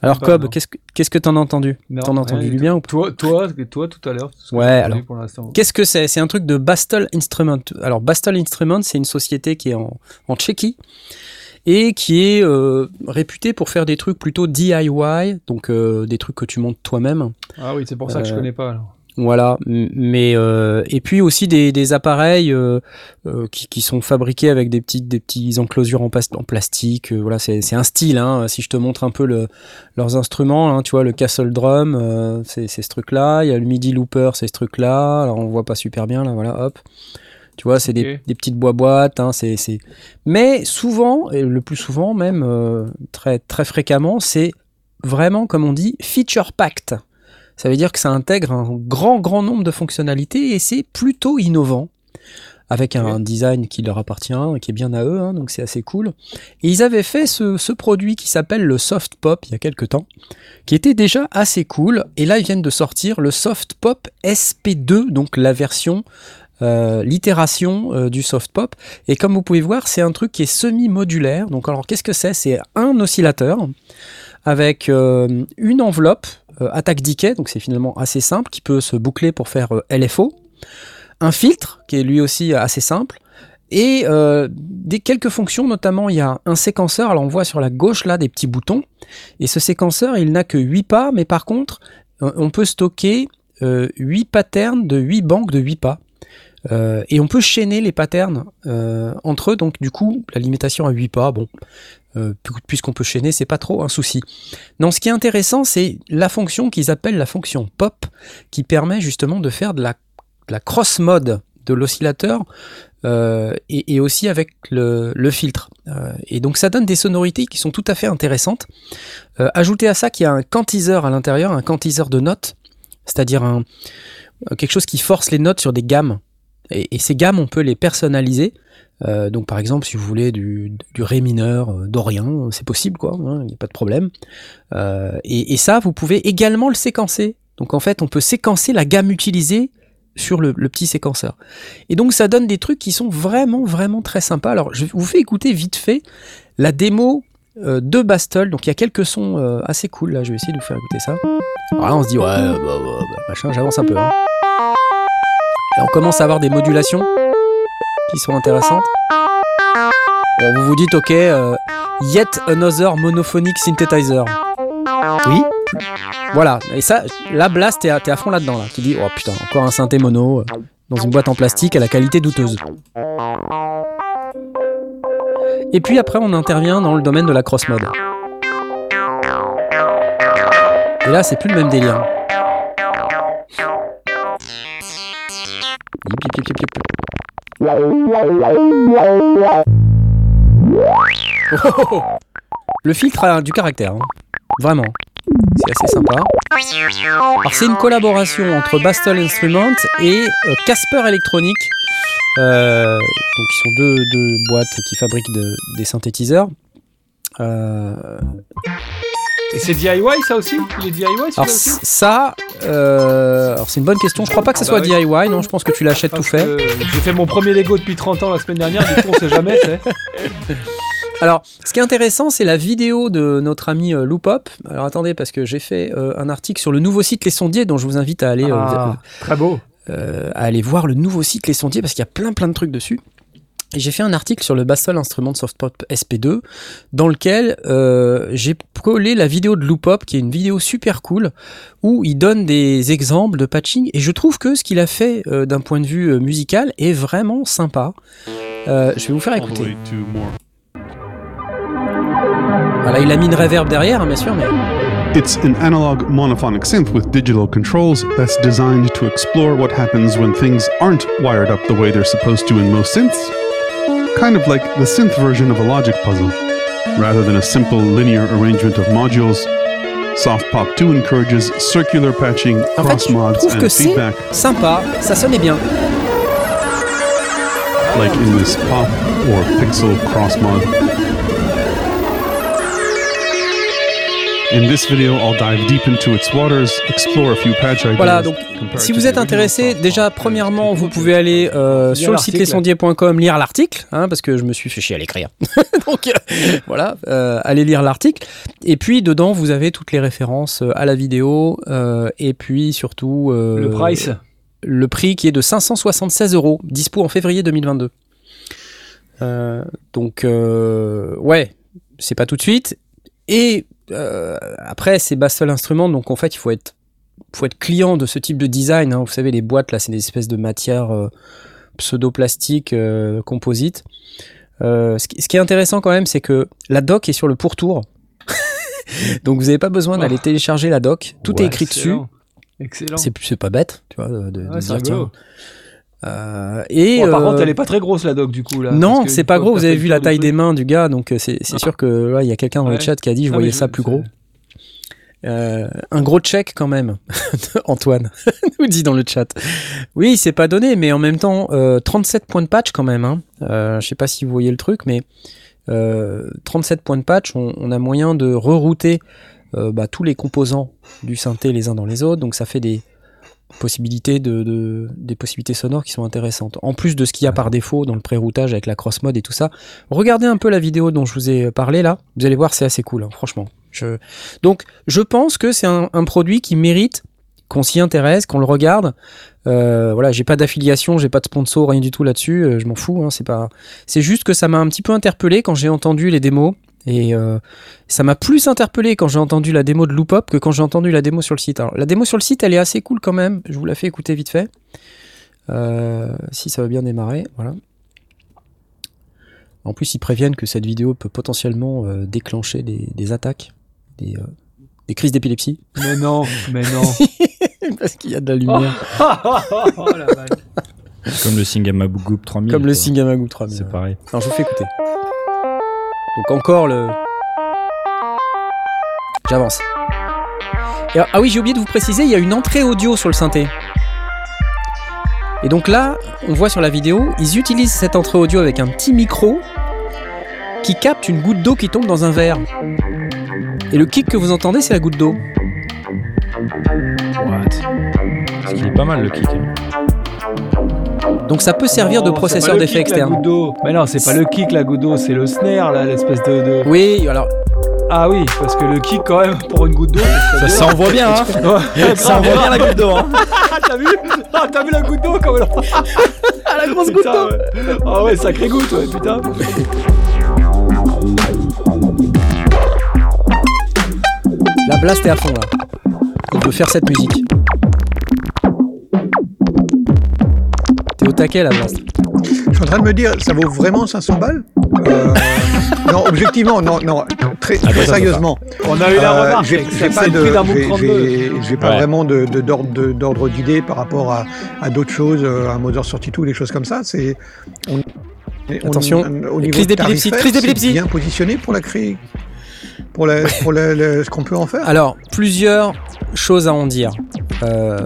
Alors Cobb, non. qu'est-ce que qu'est-ce que t'en as entendu? Non, T'en as entendu du bien ou pas? Toi, toi, toi tout à l'heure. Ouais, alors. Pour l'instant. Qu'est-ce que c'est? C'est un truc de Bastel Instrument. Alors Bastel Instrument, c'est une société qui est en, en Tchéquie et qui est euh, réputée pour faire des trucs plutôt DIY, donc euh, des trucs que tu montes toi-même. Ah oui, c'est pour ça que je Euh, connais pas. Alors. Voilà, mais euh, et puis aussi des, des appareils euh, euh, qui, qui sont fabriqués avec des petites des petits enclosures en, en plastique. euh, voilà, c'est un style. Hein. Si je te montre un peu le, leurs instruments, hein, tu vois le Castle Drum, euh, c'est ce truc-là. Il y a le MIDI Looper, c'est ce truc-là. Alors on voit pas super bien là, voilà, hop. Tu vois, c'est des, des petites bois boîtes. Hein, c'est c'est. Mais souvent, et le plus souvent même, euh, très très fréquemment, c'est vraiment comme on dit feature packed. Ça veut dire que ça intègre un grand, grand nombre de fonctionnalités et c'est plutôt innovant. Avec un design qui leur appartient, qui est bien à eux, hein, donc c'est assez cool. Et ils avaient fait ce, ce produit qui s'appelle le Soft Pop il y a quelques temps, qui était déjà assez cool. Et là, ils viennent de sortir le Soft Pop SP2, donc la version, euh, l'itération euh, du Soft Pop. Et comme vous pouvez voir, c'est un truc qui est semi-modulaire. Donc, alors, qu'est-ce que c'est? C'est un oscillateur avec euh, une enveloppe attaque decay, donc c'est finalement assez simple, qui peut se boucler pour faire euh, LFO, un filtre qui est lui aussi assez simple, et euh, des quelques fonctions, notamment il y a un séquenceur, alors on voit sur la gauche là des petits boutons, et ce séquenceur il n'a que 8 pas, mais par contre euh, on peut stocker euh, 8 patterns de 8 banques de 8 pas. Euh, et on peut chaîner les patterns euh, entre eux, donc du coup la limitation à 8 pas, bon, euh, pu- puisqu'on peut chaîner, c'est pas trop un souci. Non, ce qui est intéressant, c'est la fonction qu'ils appellent la fonction pop, qui permet justement de faire de la, de la cross-mode de l'oscillateur euh, et, aussi avec le, filtre. Euh, et donc ça donne des sonorités qui sont tout à fait intéressantes. Ajoutez à ça qu'il y a un quantiseur à l'intérieur, un quantiseur de notes, c'est-à-dire quelque chose qui force les notes sur des gammes. Et ces gammes, on peut les personnaliser. Euh, donc par exemple, si vous voulez du, du ré mineur euh, dorien, c'est possible, quoi, il n'y a pas de problème. Euh, et, ça, vous pouvez également le séquencer. Donc en fait, on peut séquencer la gamme utilisée sur le, petit séquenceur. Et donc ça donne des trucs qui sont vraiment, vraiment très sympas. Alors je vous fais écouter vite fait la démo euh, de Bastol. Donc il y a quelques sons euh, assez cool, là, je vais essayer de vous faire écouter ça. Alors là, on se dit, ouais, bah, bah, bah, machin, j'avance un peu. hein. Et on commence à avoir des modulations qui sont intéressantes. Bon, vous vous dites, ok, euh, yet another monophonic synthesizer. Oui. Voilà. Et ça, là, Blast, t'es à, à fond là-dedans, là. Tu dis, oh putain, encore un synthé mono euh, dans une boîte en plastique à la qualité douteuse. Et puis après, on intervient dans le domaine de la cross-mode. Et là, c'est plus le même délire. Le filtre a du caractère, hein. vraiment. C'est assez sympa. Alors c'est une collaboration entre Bastol Instruments et euh, Casper Electronic. Euh, donc ils sont deux, boîtes qui fabriquent de- des synthétiseurs. Euh, Et c'est DIY ça aussi Il est DIY alors aussi ça, euh, alors c'est une bonne question. Je crois pas que ça Ah soit bah oui. DIY, non. Je pense que tu l'achètes tout fait. J'ai fait mon premier Lego depuis 30 ans la semaine dernière, du coup on sait jamais. Alors, ce qui est intéressant, c'est la vidéo de notre ami euh, Loopop. Alors attendez, parce que j'ai fait euh, un article sur le nouveau site Les Sondiers, dont je vous invite à aller, euh, Ah, très beau. à aller voir le nouveau site Les Sondiers, parce qu'il y a plein plein de trucs dessus. J'ai fait un article sur le Bastol Instrument Softpop SP2, dans lequel euh, j'ai collé la vidéo de Loopop, qui est une vidéo super cool, où il donne des exemples de patching. Et je trouve que ce qu'il a fait euh, d'un point de vue euh, musical est vraiment sympa. Euh, je vais vous faire écouter. Voilà, il a mis une reverb derrière, bien sûr, mais It's an analog monophonic synth with digital controls that's designed to explore what happens when things aren't wired up the way they're supposed to in most synths. Kind of like the synth version of a logic puzzle. Rather than a simple linear arrangement of modules, Soft Pop 2 encourages circular patching, En cross je mods, que and c'est feedback, sympa, ça sonnait bien. like in this pop or pixel cross mod. Voilà, donc si vous êtes intéressé, déjà premièrement, vous pouvez aller euh, sur le site l'article. lesondiers.com lire l'article, hein, parce que je me suis fait chier à l'écrire. donc euh, voilà, euh, allez lire l'article. Et puis dedans, vous avez toutes les références à la vidéo, euh, et puis surtout euh, Le price. le prix qui est de 576 euros, dispo en février 2022. Euh, donc, euh, ouais, c'est pas tout de suite. Et euh, après, c'est Bastol Instruments, donc en fait, il faut être, faut être client de ce type de design. hein. Vous savez, les boîtes, là, c'est des espèces de matières euh, pseudo-plastiques, euh, composites. Euh, ce, qui, ce qui est intéressant quand même, c'est que la doc est sur le pourtour. donc, vous n'avez pas besoin d'aller Oh. télécharger la doc. Tout est écrit dessus. excellent. C'est pas bête, tu vois, de, de Ouais, dire, tiens. Euh, et Bon, par euh, contre, elle est pas très grosse la doc du coup là. non, c'est pas gros. Vous avez vu la taille des mains du gars, donc euh, c'est Ah. sûr que là, il y a quelqu'un dans le chat qui a dit je Non, voyais ça je- plus gros. Euh, un gros check quand même, Antoine nous dit dans le chat. Oui, c'est pas donné, mais en même temps, euh, 37 points de patch quand même. Hein. Euh, je sais pas si vous voyez le truc, mais euh, 37 points de patch, on, on a moyen de rerouter bah, tous les composants du synthé les uns dans les autres, donc ça fait des possibilités de, de- des possibilités sonores qui sont intéressantes. En plus de ce qu'il y a par défaut dans le pré-routage avec la cross mode et tout ça, regardez un peu la vidéo dont je vous ai parlé là. Vous allez voir, c'est assez cool, hein, franchement. Je... Donc, je pense que c'est un, un produit qui mérite qu'on s'y intéresse, qu'on le regarde. Euh, voilà, j'ai pas d'affiliation, j'ai pas de sponsor, rien du tout là-dessus. euh, je m'en fous. Hein, c'est pas. C'est juste que ça m'a un petit peu interpellé quand j'ai entendu les démos. Et euh, ça m'a plus interpellé quand j'ai entendu la démo de Loopop que quand j'ai entendu la démo sur le site. Alors, la démo sur le site, elle est assez cool quand même. Je vous la fais écouter vite fait. Euh, si ça va bien démarrer, voilà. En plus, ils préviennent que cette vidéo peut potentiellement euh, déclencher des, des attaques, des, euh, des crises d'épilepsie, Mais non, mais non. parce qu'il y a de la lumière, oh la vache. Comme le Singama Goop 3000. comme le. Singamagu 3000. C'est pareil. Alors, je vous fais écouter. Donc encore le... J'avance. Ah oui, j'ai oublié de vous préciser, il y a une entrée audio sur le synthé. Et donc là, on voit sur la vidéo, ils utilisent cette entrée audio avec un petit micro qui capte une goutte d'eau qui tombe dans un verre. Et le kick que vous entendez, c'est la goutte d'eau. What? Il est pas mal le kick. hein. Donc ça peut servir de processeur d'effet externe. goutte d'eau. Mais non, c'est pas le kick, la goutte d'eau, c'est le snare, là, l'espèce de, de- Oui, alors Ah oui, parce que le kick, quand même, pour une goutte d'eau, Ça, très ça dur. envoie bien, hein Ouais, Ça envoie bien la goutte d'eau, hein t'as vu Ah, t'as vu la goutte d'eau comme elle Ah, la grosse Putain, ouais. Ah ouais, sacrée goutte, ouais, putain. la blast est à fond là. Il peut faire cette musique. Taquet la blast. Je suis en train de me dire, ça vaut vraiment 500 balles Euh, Non, objectivement, non, non, très, très attends, sérieusement. On a eu la Euh, remarque, j'ai pas le de, prix d'un Moog j'ai- 32. j'ai- j'ai pas Ouais. vraiment de d'ordre d'idée par rapport à, à d'autres choses, euh, un Mother sorti tout, des choses comme ça. C'est on- on- Attention, au niveau crise d'épilepsie, crise d'épilepsie. Bien positionné pour la créer, pour, la, pour la- la- ce qu'on peut en faire? Alors, plusieurs choses à en dire. Euh,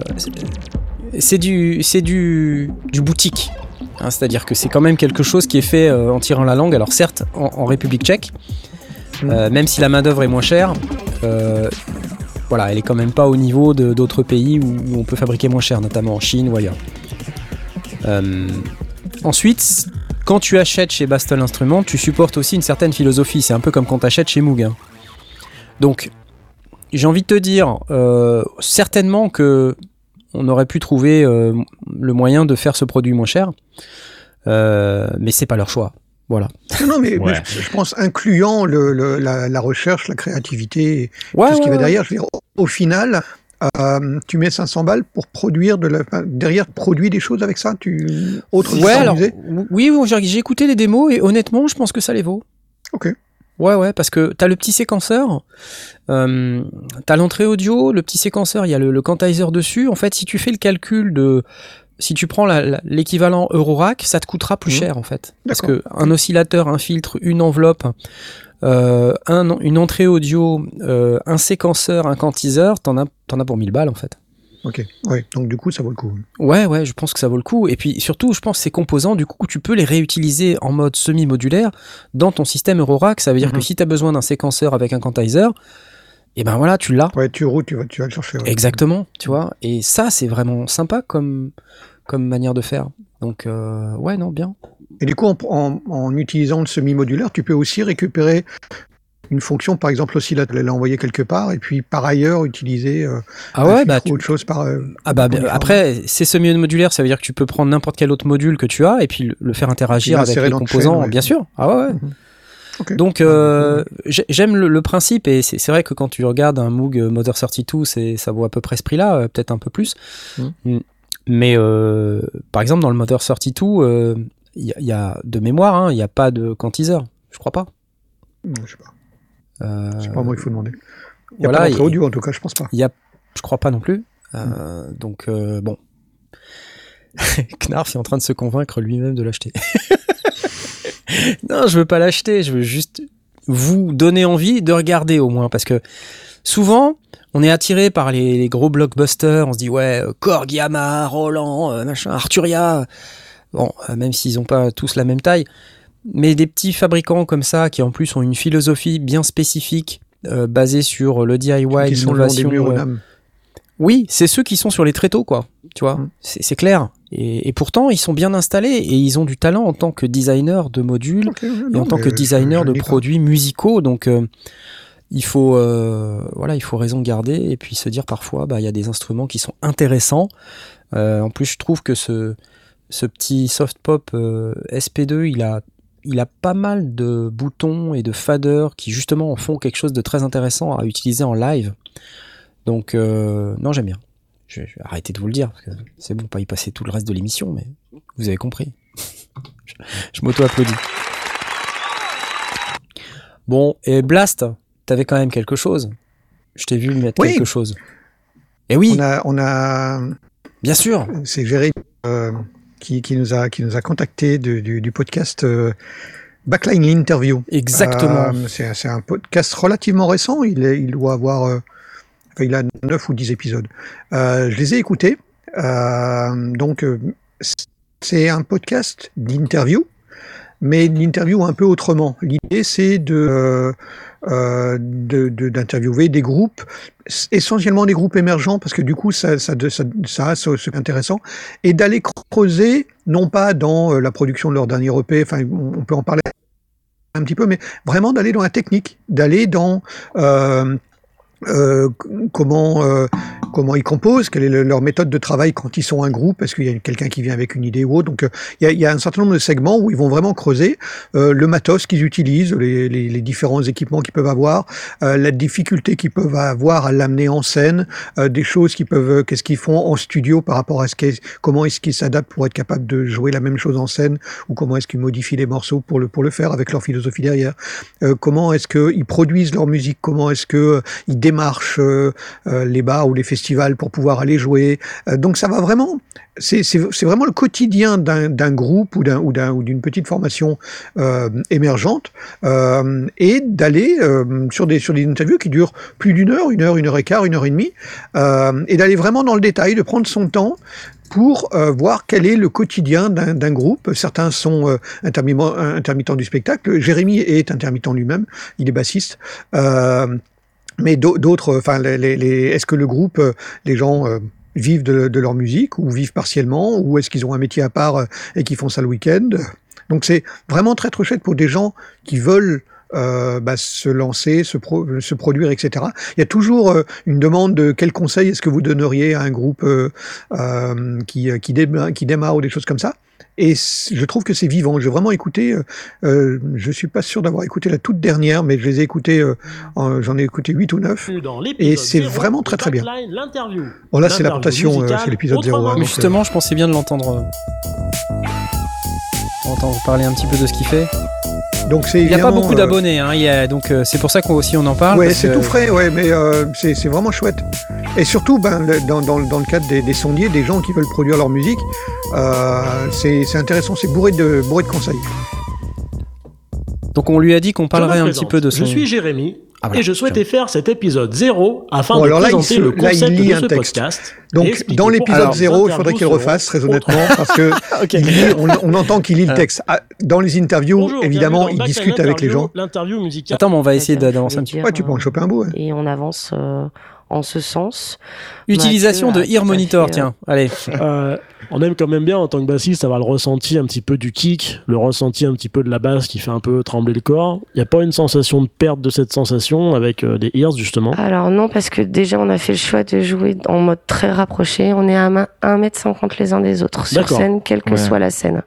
c'est- du, c'est du, du boutique. Hein, C'est-à-dire que c'est quand même quelque chose qui est fait euh, en tirant la langue. Alors certes, en, en République tchèque, euh, même si la main d'œuvre est moins chère, euh, voilà, elle est quand même pas au niveau de- d'autres pays où, où on peut fabriquer moins cher, notamment en Chine ou ailleurs. Ensuite, quand tu achètes chez Bastel Instruments, tu supportes aussi une certaine philosophie. C'est un peu comme quand tu achètes chez Moog. hein. Donc, j'ai envie de te dire, certainement que on aurait pu trouver euh, le moyen de faire ce produit moins cher, euh, mais c'est pas leur choix. Voilà. Non, mais, je, je pense incluant le, le- la, la recherche, la créativité, et Ouais, tout ce qui ouais, va derrière. Je veux dire, au, au final, euh, tu mets 500 balles pour produire de la, enfin, derrière, produire des choses avec ça. Tu autre Ouais, alors, oui, j'ai écouté les démos et honnêtement, je pense que ça les vaut. Ok. Ouais, ouais, parce que t'as le petit séquenceur, euh, t'as l'entrée audio, le petit séquenceur, il y a le, le quantizer dessus. En fait, si tu fais le calcul de. Si tu prends l'équivalent Eurorack, ça te coûtera plus Mhm. cher en fait. Parce D'accord. que un oscillateur, un filtre, une enveloppe, euh, un, une entrée audio, euh, un séquenceur, un quantiseur, t'en as, t'en as pour 1000 balles en fait. Ok. Ouais. Donc du coup, ça vaut le coup. Ouais, ouais, je pense que ça vaut le coup. Et puis surtout, je pense que ces composants, du coup, tu peux les réutiliser en mode semi-modulaire dans ton système Eurorack. Ça veut dire Mhm. que si tu as besoin d'un séquenceur avec un quantizer, et ben voilà, tu l'as. Ouais, tu routes, tu vas, tu vas le chercher. ouais. Exactement, tu vois. Et ça, c'est vraiment sympa comme, comme manière de faire. Donc, euh, ouais, non, bien. Et du coup, en, en- en utilisant le semi-modulaire, tu peux aussi récupérer une fonction, par exemple oscillateur, la envoyer quelque part, et puis par ailleurs utiliser euh, Ah ouais, bah, ou autre chose par. euh, ah bah, uniforme. après, c'est semi-modulaire, ça veut dire que tu peux prendre n'importe quel autre module que tu as et puis le, faire interagir avec les composants, chaîne, ouais. bien sûr. Ah ouais, ouais. Mhm. Donc euh, j'ai- j'aime le, le principe et c'est vrai que quand tu regardes un Moog Motor 32, c'est ça vaut à peu près ce prix-là, euh, peut-être un peu plus. Mhm. Mm. Mais euh, par exemple dans le Motor 32, euh, il y, a- il y a de mémoire, hein, il n'y a pas de quantiseur, je crois pas. Je sais pas. Euh, Je sais pas, moi, il faut demander. Il n'y a voilà, pas d'entrée audio, en tout cas, je pense pas. il y a, je crois pas non plus. Euh, Donc euh, bon. Knarf est en train de se convaincre lui-même de l'acheter. non, je veux pas l'acheter, je veux juste vous donner envie de regarder au moins parce que souvent on est attiré par les, les gros blockbusters, on se dit ouais, euh, Korg, Yamaha, Roland, machin, Arturia. Bon, même s'ils ont pas tous la même taille, mais des petits fabricants comme ça qui en plus ont une philosophie bien spécifique euh, basée sur le DIY, l'innovation. euh, oui, c'est ceux qui sont sur les tréteaux, quoi. Tu vois, Mm. c'est clair. Et, et pourtant, ils sont bien installés et ils ont du talent en tant que designer de modules et en tant que designer de pas. produits musicaux. Donc, euh, il faut, euh, voilà, il faut raison garder et puis se dire parfois, bah, il y a des instruments qui sont intéressants. Euh, en plus, je trouve que ce, ce petit soft pop euh, SP2, il a, il a pas mal de boutons et de faders qui justement en font quelque chose de très intéressant à utiliser en live. Donc, euh, non, j'aime bien. Je, je vais arrêter de vous le dire, parce que c'est bon, pas y passer tout le reste de l'émission, mais vous avez compris. je je m'auto-applaudis. Bon, et Blast, t'avais quand même quelque chose. Je t'ai vu mettre Oui. quelque chose. Et oui, On a, on a, bien sûr. c'est euh, qui, qui nous a, qui nous a contacté du, du podcast euh, Backline Interview. Exactement. Euh, c'est un podcast relativement récent. Il, est, il doit avoir, euh, enfin, il a 9 ou 10 épisodes. Je les ai écoutés. Donc, c'est un podcast d'interview, mais d'interview un peu autrement. L'idée, c'est de, euh, de- d'interviewer des groupes, essentiellement des groupes émergents, parce que du coup, ça, ça, a ce, intéressant, et d'aller creuser, non pas dans euh, la production de leur dernier EP, enfin, on, peut en parler un petit peu, mais vraiment d'aller dans la technique, d'aller dans euh, euh, comment euh, comment ils composent, quelle est le- leur méthode de travail quand ils sont un groupe, est-ce qu'il y a quelqu'un qui vient avec une idée ou autre. Donc euh, il y, a, un certain nombre de segments où ils vont vraiment creuser euh, le matos qu'ils utilisent, les, différents équipements qu'ils peuvent avoir, euh, la difficulté qu'ils peuvent avoir à l'amener en scène, des choses qu'ils peuvent, qu'est-ce qu'ils font en studio par rapport à ce qu'est, comment est-ce qu'ils s'adaptent pour être capables de jouer la même chose en scène, ou comment est-ce qu'ils modifient les morceaux pour le pour le faire avec leur philosophie derrière. Comment est-ce qu'ils produisent leur musique, comment est-ce que euh, ils démarchent les bars ou les festivals pour pouvoir aller jouer. Euh, donc ça va vraiment, c'est vraiment le quotidien d'un groupe ou d'un ou d'un ou d'une petite formation euh, émergente euh, et d'aller sur des sur des interviews qui durent plus d'une heure, une heure, une heure et quart, une heure et demie, et d'aller vraiment dans le détail, de prendre son temps pour voir quel est le quotidien d'un groupe. Certains sont intermittents, intermittents du spectacle. Jérémy est intermittent lui-même, il est bassiste. Mais d'au- d'autres, enfin, les, les- est-ce que le groupe, euh, les gens euh, vivent de, leur musique ou vivent partiellement, ou est-ce qu'ils ont un métier à part euh, et qui font ça le week-end? Donc c'est vraiment très très chouette pour des gens qui veulent euh, bah, se lancer, se, pro- se produire, etc. Il y a toujours euh, une demande de quel conseil est-ce que vous donneriez à un groupe euh, euh, qui, euh, qui démarre ou des choses comme ça. Et je trouve que c'est vivant. J'ai vraiment écouté. Euh, euh, je suis pas sûr d'avoir écouté la toute dernière, mais je les ai écoutés. euh, en- J'en ai écouté 8 ou 9. Dans l'épisode Et c'est vraiment très, très bien. L'interview. Bon là, c'est L'interview l'adaptation, euh, c'est l'épisode 0. autrement. Mais justement, je pensais bien de l'entendre. Entendre parler un petit peu de ce qu'il fait. Donc Il n'y a pas beaucoup d'abonnés, hein, il y a- donc euh, c'est pour ça qu'on aussi on en parle. Ouais, c'est que- tout frais, ouais, mais euh, c'est c'est vraiment chouette. Et surtout, ben, le- dans, dans, dans le cadre des, des sondiers, des gens qui veulent produire leur musique, euh, c'est c'est intéressant, c'est bourré de, bourré de conseils. Donc on lui a dit qu'on parlerait un petit peu de son. Je suis Jérémy. Ah, voilà, et je souhaitais faire cet épisode 0 afin Bon, de alors là, il présenter se- le là, il concept lit de un ce texte. podcast. Donc, dans l'épisode pourquoi 0, il faudrait qu'il refasse, très honnêtement, parce que Ok. il lit- on, on entend qu'il lit le texte. Ah, Dans les interviews, Bonjour, évidemment, il discute avec les gens. L'interview musicale. Attends, mais on va essayer ça, d'avancer un petit peu. Ouais, tu peux en choper un bout. ouais. Et on avance euh, en ce sens. Utilisation Mathieu de Ear Monitor, fait, euh, tiens, allez. Euh, on aime quand même bien en tant que bassiste avoir le ressenti un petit peu du kick, le ressenti un petit peu de la basse qui fait un peu trembler le corps. Il n'y a pas une sensation de perte de cette sensation avec euh, des ears justement? Alors non, parce que déjà on a fait le choix de jouer en mode très rapproché. On est à ma- 1m50 les uns des autres sur scène, quelle que Ouais. soit la scène.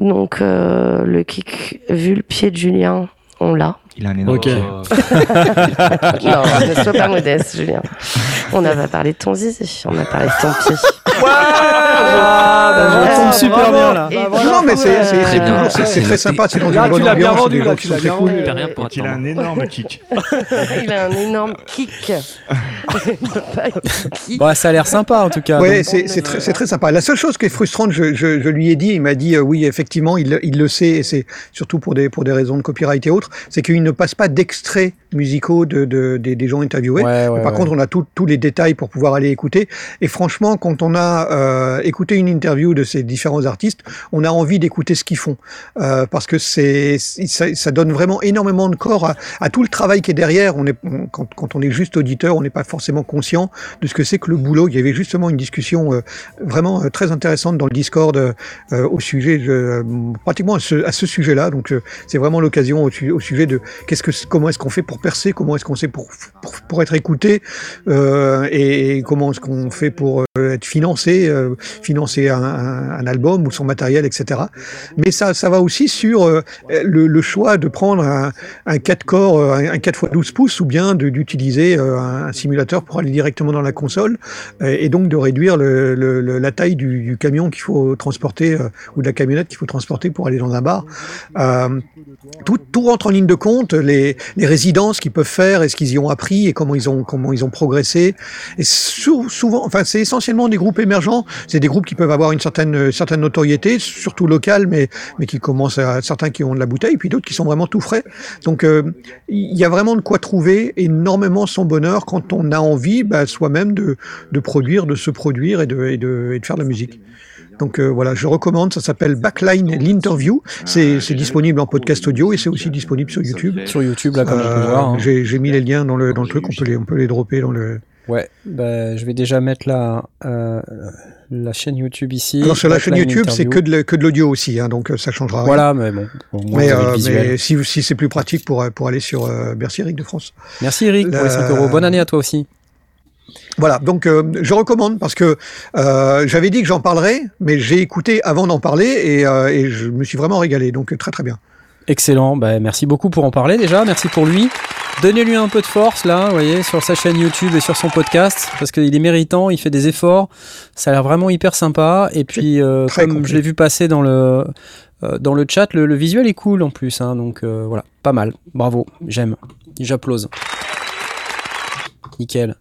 Donc euh, le kick, vu le pied de Julien, on l'a. Il a un énorme. Ok. Non, ne sois pas modeste, Julien. On n'a pas parlé de ton zizi, on a parlé de ton pied. Ah, bah, je tombe super bien là. Non, non, mais c'est c'est- Très sympa, c'est dans une bonne tu l'as bien ambiance, tu qui sont l'as très bien vendu. Il a un énorme kick. Il a un énorme kick. Bon, ça a l'air sympa en tout cas. Donc- c'est c'est très, c'est très sympa. La seule chose qui est frustrante, je, je, je lui ai dit, il m'a dit euh, oui, effectivement, il, il le sait, et c'est surtout pour des, pour des raisons de copyright et autres, c'est qu'il ne passe pas d'extraits musicaux de, de, des, des gens interviewés. Ouais, ouais, Mais par ouais. contre, on a tous les détails pour pouvoir aller écouter. Et franchement, quand on a euh, écouté une interview de ces différents artistes, on a envie d'écouter ce qu'ils font. Euh, parce que c'est ça, ça donne vraiment énormément de corps à, à tout le travail qui est derrière. On est, on- quand, quand on est juste auditeur, on n'est pas forcément conscient de ce que c'est que le boulot. Il y avait justement une discussion euh, vraiment euh, très intéressante dans le Discord euh, euh, au sujet, de, pratiquement à ce, à ce sujet-là. Donc euh, c'est vraiment l'occasion au, au sujet de qu'est-ce que, comment est-ce qu'on fait pour percer, comment est-ce qu'on fait pour, pour, être écouté euh, et, comment est-ce qu'on fait pour euh, être financé, euh, financer un, album ou son matériel, etc. Mais ça, ça va aussi sur le, choix de prendre un, un 4 corps, un, un 4 x 12 pouces ou bien d'utiliser un, simulateur pour aller directement dans la console et donc de réduire la taille du, du camion qu'il faut transporter ou de la camionnette qu'il faut transporter pour aller dans un bar. Tout, tout rentre en ligne de compte, les, les résidences qu'ils peuvent faire et ce qu'ils y ont appris et comment ils ont, comment ils ont progressé. Et sou- souvent, enfin, c'est essentiellement des groupes émergents. C'est des groupes qui peuvent avoir une certaine, certaine notoriété, surtout locale, mais, mais qui commencent à, certains qui ont de la bouteille, puis d'autres qui sont vraiment tout frais. Donc, euh, il y a vraiment de quoi trouver énormément son bonheur quand on a envie, bah, soi-même de, de produire, de se produire et de, et de, et de faire de la musique. Donc euh, voilà, je recommande. Ça s'appelle Backline l'interview. C'est c'est disponible en podcast audio et c'est aussi disponible sur YouTube. Sur YouTube, là, comme on peut Euh, voir. hein. J'ai mis les liens dans le dans le truc. On peut les on peut les dropper dans le. Ouais, bah, je vais déjà mettre la, euh, la chaîne YouTube ici. Alors sur la chaîne YouTube, c'est que de le- que de l'audio aussi, hein, donc ça changera. rien. Voilà, mais bon. moins, Mais, euh, mais si, si c'est plus pratique pour, pour aller sur euh, Bercy Eric de France. Merci Eric pour les la- 5 euros. Bonne année à toi aussi. Voilà, donc euh, je recommande parce que euh, j'avais dit que j'en parlerais, mais j'ai écouté avant d'en parler et, euh, et je me suis vraiment régalé, donc très très bien. Excellent. Bah, merci beaucoup pour en parler déjà. Merci pour lui. Donnez-lui un peu de force là, vous voyez, sur sa chaîne YouTube et sur son podcast, parce qu'il est méritant, il fait des efforts. Ça a l'air vraiment hyper sympa. Et puis, comme je l'ai vu passer dans le dans le chat, le, le visuel est cool en plus. hein. donc voilà, pas mal. Bravo, j'aime. J'applause. Nickel.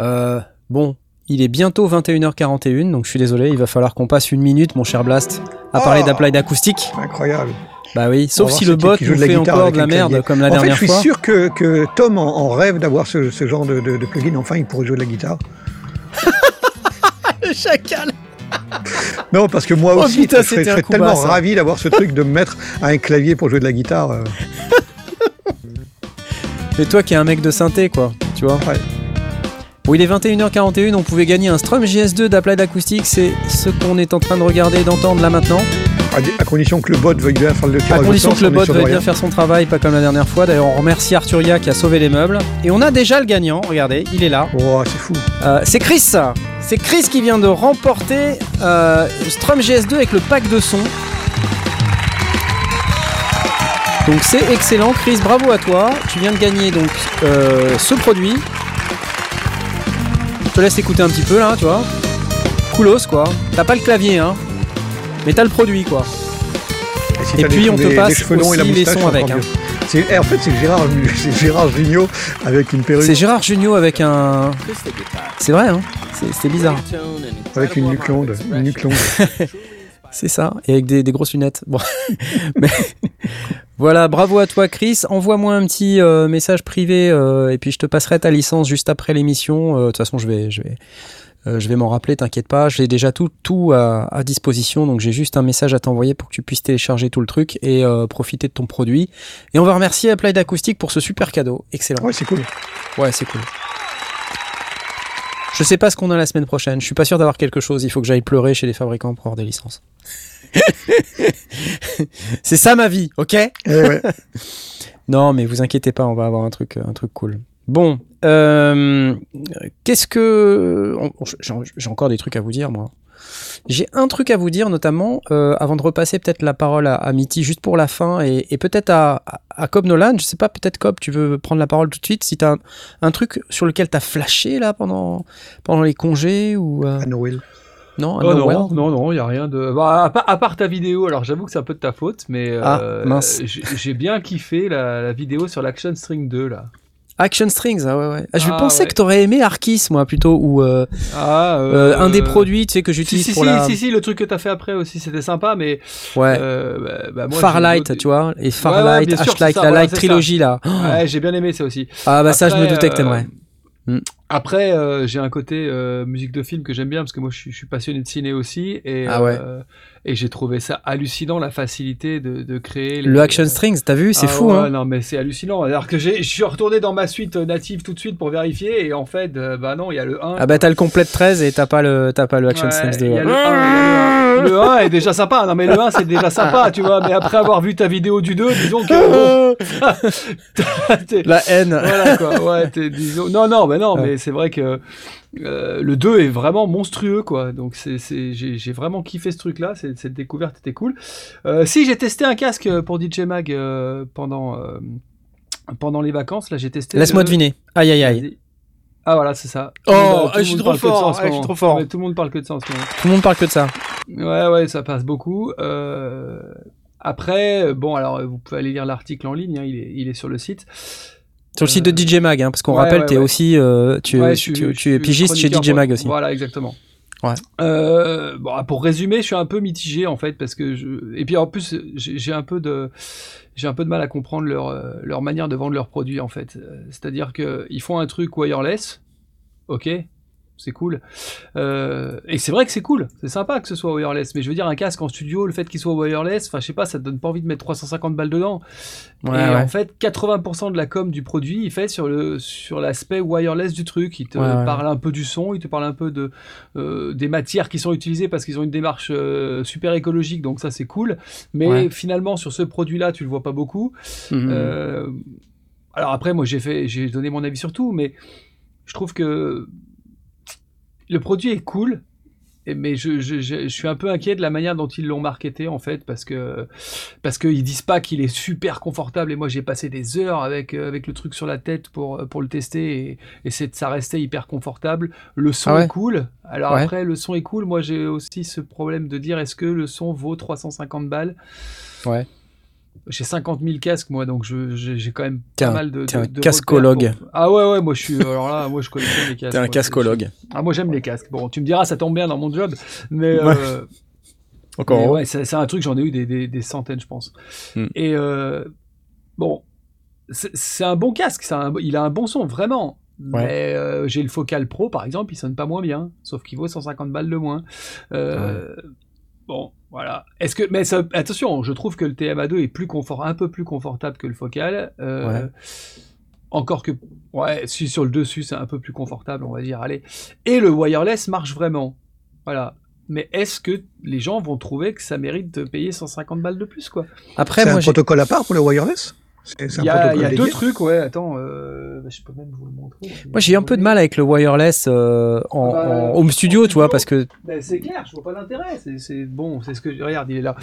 Euh, bon, il est bientôt 21h41, donc je suis désolé, il va falloir qu'on passe une minute, mon cher Blast, à parler Oh d'Applied Acoustic. Incroyable. Bah oui, sauf si le bot nous de la fait guitare encore avec de la merde clavier. comme la en fait, dernière je suis fois. sûr que, que Tom en, en rêve d'avoir ce, ce genre de, de, de plugin. Enfin, il pourrait jouer de la guitare. Le chacal Non, parce que moi Oh, aussi, putain, je serais, je tellement bas, ça. ravi d'avoir ce truc de me mettre à un clavier pour jouer de la guitare. euh. Et toi qui es un mec de synthé, quoi, tu vois. Ouais. Bon, il est 21h41, on pouvait gagner un Strum JS2 d'Applied Acoustic, c'est ce qu'on est en train de regarder et d'entendre là maintenant. À, condition que le bot veuille bien faire le tirage À condition que le bot veuille bien faire son travail, pas comme la dernière fois. D'ailleurs, on remercie Arturia qui a sauvé les meubles. Et on a déjà le gagnant, regardez, il est là. Oh, c'est fou. Euh, c'est Chris C'est Chris qui vient de remporter euh, Strum GS2 avec le pack de son. Donc c'est excellent, Chris, bravo à toi. Tu viens de gagner donc euh, ce produit. Je te laisse écouter un petit peu là, tu vois. Coolos quoi. T'as pas le clavier hein, mais t'as le produit quoi. si Et puis, on te passe et aussi les sons avec, hein. eh, en fait, c'est Gérard, c'est Gérard Jugnot avec une perruque. C'est Gérard Jugnot avec un. C'est vrai hein. C'est- C'était bizarre. Avec une nuque longue. Une nuque longue. C'est ça, et avec des, des grosses lunettes. Bon. Mais voilà, bravo à toi Chris. Envoie-moi un petit euh, message privé euh, et puis je te passerai ta licence juste après l'émission. Euh, De toute façon, je vais, je vais, euh, je vais m'en rappeler, t'inquiète pas. J'ai déjà tout, tout à, à disposition, donc j'ai juste un message à t'envoyer pour que tu puisses télécharger tout le truc et euh, profiter de ton produit. Et on va remercier Applied Acoustic pour ce super cadeau. Excellent. Ouais, c'est cool. Ouais, c'est cool. Je sais pas ce qu'on a la semaine prochaine. Je suis pas sûr d'avoir quelque chose. Il faut que j'aille pleurer chez les fabricants pour avoir des licences. c'est ça ma vie, ok Eh ouais. Non, mais vous inquiétez pas, on va avoir un truc, un truc cool. Bon, euh, qu'est-ce que j'ai encore des trucs à vous dire, moi. J'ai un truc à vous dire, notamment, euh, avant de repasser peut-être la parole à, à Mitty juste pour la fin et, et peut-être à, à, à Cobb Nolan. Je sais pas, peut-être Cobb, tu veux prendre la parole tout de suite si tu as un, un truc sur lequel tu as flashé là pendant, pendant les congés ou. euh, À Noël. Non, Oh Noël non, non, non, il y a rien de. Bah, à, part, à part ta vidéo, alors j'avoue que c'est un peu de ta faute, mais euh, Ah, mince. j'ai bien kiffé la, la vidéo sur l'Action String 2 là. Action Strings, ah ouais, ouais. Ah, je Ah, pensais ouais. que t'aurais aimé Arkis, moi, plutôt, ou euh, Ah, euh, un des produits, tu sais, que j'utilise si, pour si, la. si, si, le truc que t'as fait après aussi, c'était sympa, mais. Ouais. bah, bah, moi, Farlight, tu vois, et Ouais, ouais, Farlight, bien sûr, Ashlight, la voilà, Light ça. Trilogy, là. Oh. Ouais, j'ai bien aimé ça aussi. Ah, bah ça, je me doutais que t'aimerais. Après, euh, j'ai un côté euh, musique de film que j'aime bien parce que moi je suis, je suis passionné de ciné aussi et, Ah ouais. euh, et j'ai trouvé ça hallucinant la facilité de, de créer les- Le Action Strings, t'as vu, c'est Ah fou, ouais, hein. Non mais c'est hallucinant. Alors que je suis retourné dans ma suite native tout de suite pour vérifier et en fait bah non il y a le 1. Ah, bah t'as le complet 13 et t'as pas le, t'as pas le Action Ouais, Strings il y 2. a le 1, il y a le 1. Le 1 est déjà sympa. Non mais le 1 c'est déjà sympa tu vois. Mais après avoir vu ta vidéo du 2 disons que bon, La haine. voilà quoi. Ouais, disons... Non, non, bah non, Ouais. Mais c'est vrai que euh, le 2 est vraiment monstrueux quoi. Donc j'ai, vraiment kiffé ce truc là. C'est, cette découverte était cool. Euh, si j'ai testé un casque pour DJ Mag euh, pendant pendant les vacances, là j'ai testé. Laisse-moi deviner. Aïe, aïe, aïe. Ah voilà, c'est ça. Oh, tout je suis monde trop fort, ah, je suis trop fort. Tout le monde parle que de ça en ce moment. Tout le monde parle que de ça. Ouais, ouais, ça passe beaucoup. Après, bon, alors vous pouvez aller lire l'article en ligne, hein, il, est, il est sur le site. Sur le site de DJ Mag, hein, parce qu'on ouais, rappelle, ouais, t'es ouais. aussi, euh, tu, Ouais, tu, tu- tu es pigiste chez DJ Mag aussi. Voilà, exactement. Ouais. Euh, bon, pour résumer, je suis un peu mitigé en fait parce que je et puis en plus j'ai j'ai un peu de j'ai un peu de mal à comprendre leur euh, leur manière de vendre leurs produits en fait. Euh, C'est-à-dire que ils font un truc wireless, ok, c'est cool. Euh, et c'est vrai que c'est cool, c'est sympa que ce soit wireless. Mais je veux dire, un casque en studio, le fait qu'il soit wireless, enfin, je sais pas, ça te donne pas envie de mettre 350 balles dedans. Ouais, et ouais. en fait, 80% de la com du produit, il fait sur le sur l'aspect wireless du truc. Il te Ouais, parle un peu du son, il te parle un peu de euh, des matières qui sont utilisées parce qu'ils ont une démarche euh, super écologique, donc ça c'est cool. Mais finalement, sur ce produit-là, tu le vois pas beaucoup. Mhm. Alors après, moi j'ai fait, j'ai donné mon avis sur tout, mais je trouve que le produit est cool. Mais je, je, je, je suis un peu inquiet de la manière dont ils l'ont marketé en fait parce que parce qu'ils disent pas qu'il est super confortable et moi j'ai passé des heures avec euh, avec le truc sur la tête pour pour le tester et, et c'est ça restait hyper confortable le son Ah ouais est cool alors Ouais. après le son est cool moi j'ai aussi ce problème de dire est-ce que le son vaut 350 balles? Ouais. J'ai 50 000 casques moi donc j'ai quand même pas mal de t'es un de- cascologue. pour- ah ouais ouais moi je suis alors là moi je connais bien les casques T'es un moi. cascologue. ah moi j'aime les casques bon tu me diras ça tombe bien dans mon job mais Ouais. euh, Encore ouais, c'est un truc, j'en ai eu des, des- des centaines, je pense. Hmm. Et euh, bon, c'est un bon casque, un- il a un bon son, vraiment. Ouais. Mais euh, j'ai le Focal Pro, par exemple, il sonne pas moins bien, sauf qu'il vaut 150 balles de moins. Euh, Bon, voilà. Est-ce que, mais ça- attention, je trouve que le TMA2 est plus confort, un peu plus confortable que le Focal. Euh, Ouais. Encore que, ouais, si sur le dessus c'est un peu plus confortable, on va dire. Allez. Et le wireless marche vraiment. Voilà. Mais est-ce que les gens vont trouver que ça mérite de payer 150 balles de plus, quoi? Après, C'est moi, un j'ai- protocole à part pour le wireless? Il y a, y deux trucs, ouais. Attends, euh, bah, je peux même vous le montrer. moi, j'ai un peu de mal avec le wireless euh, en, Bah, en home studio, tu vois, parce que c'est clair, je vois pas l'intérêt. C'est- bon, c'est ce que je regarde, il est là.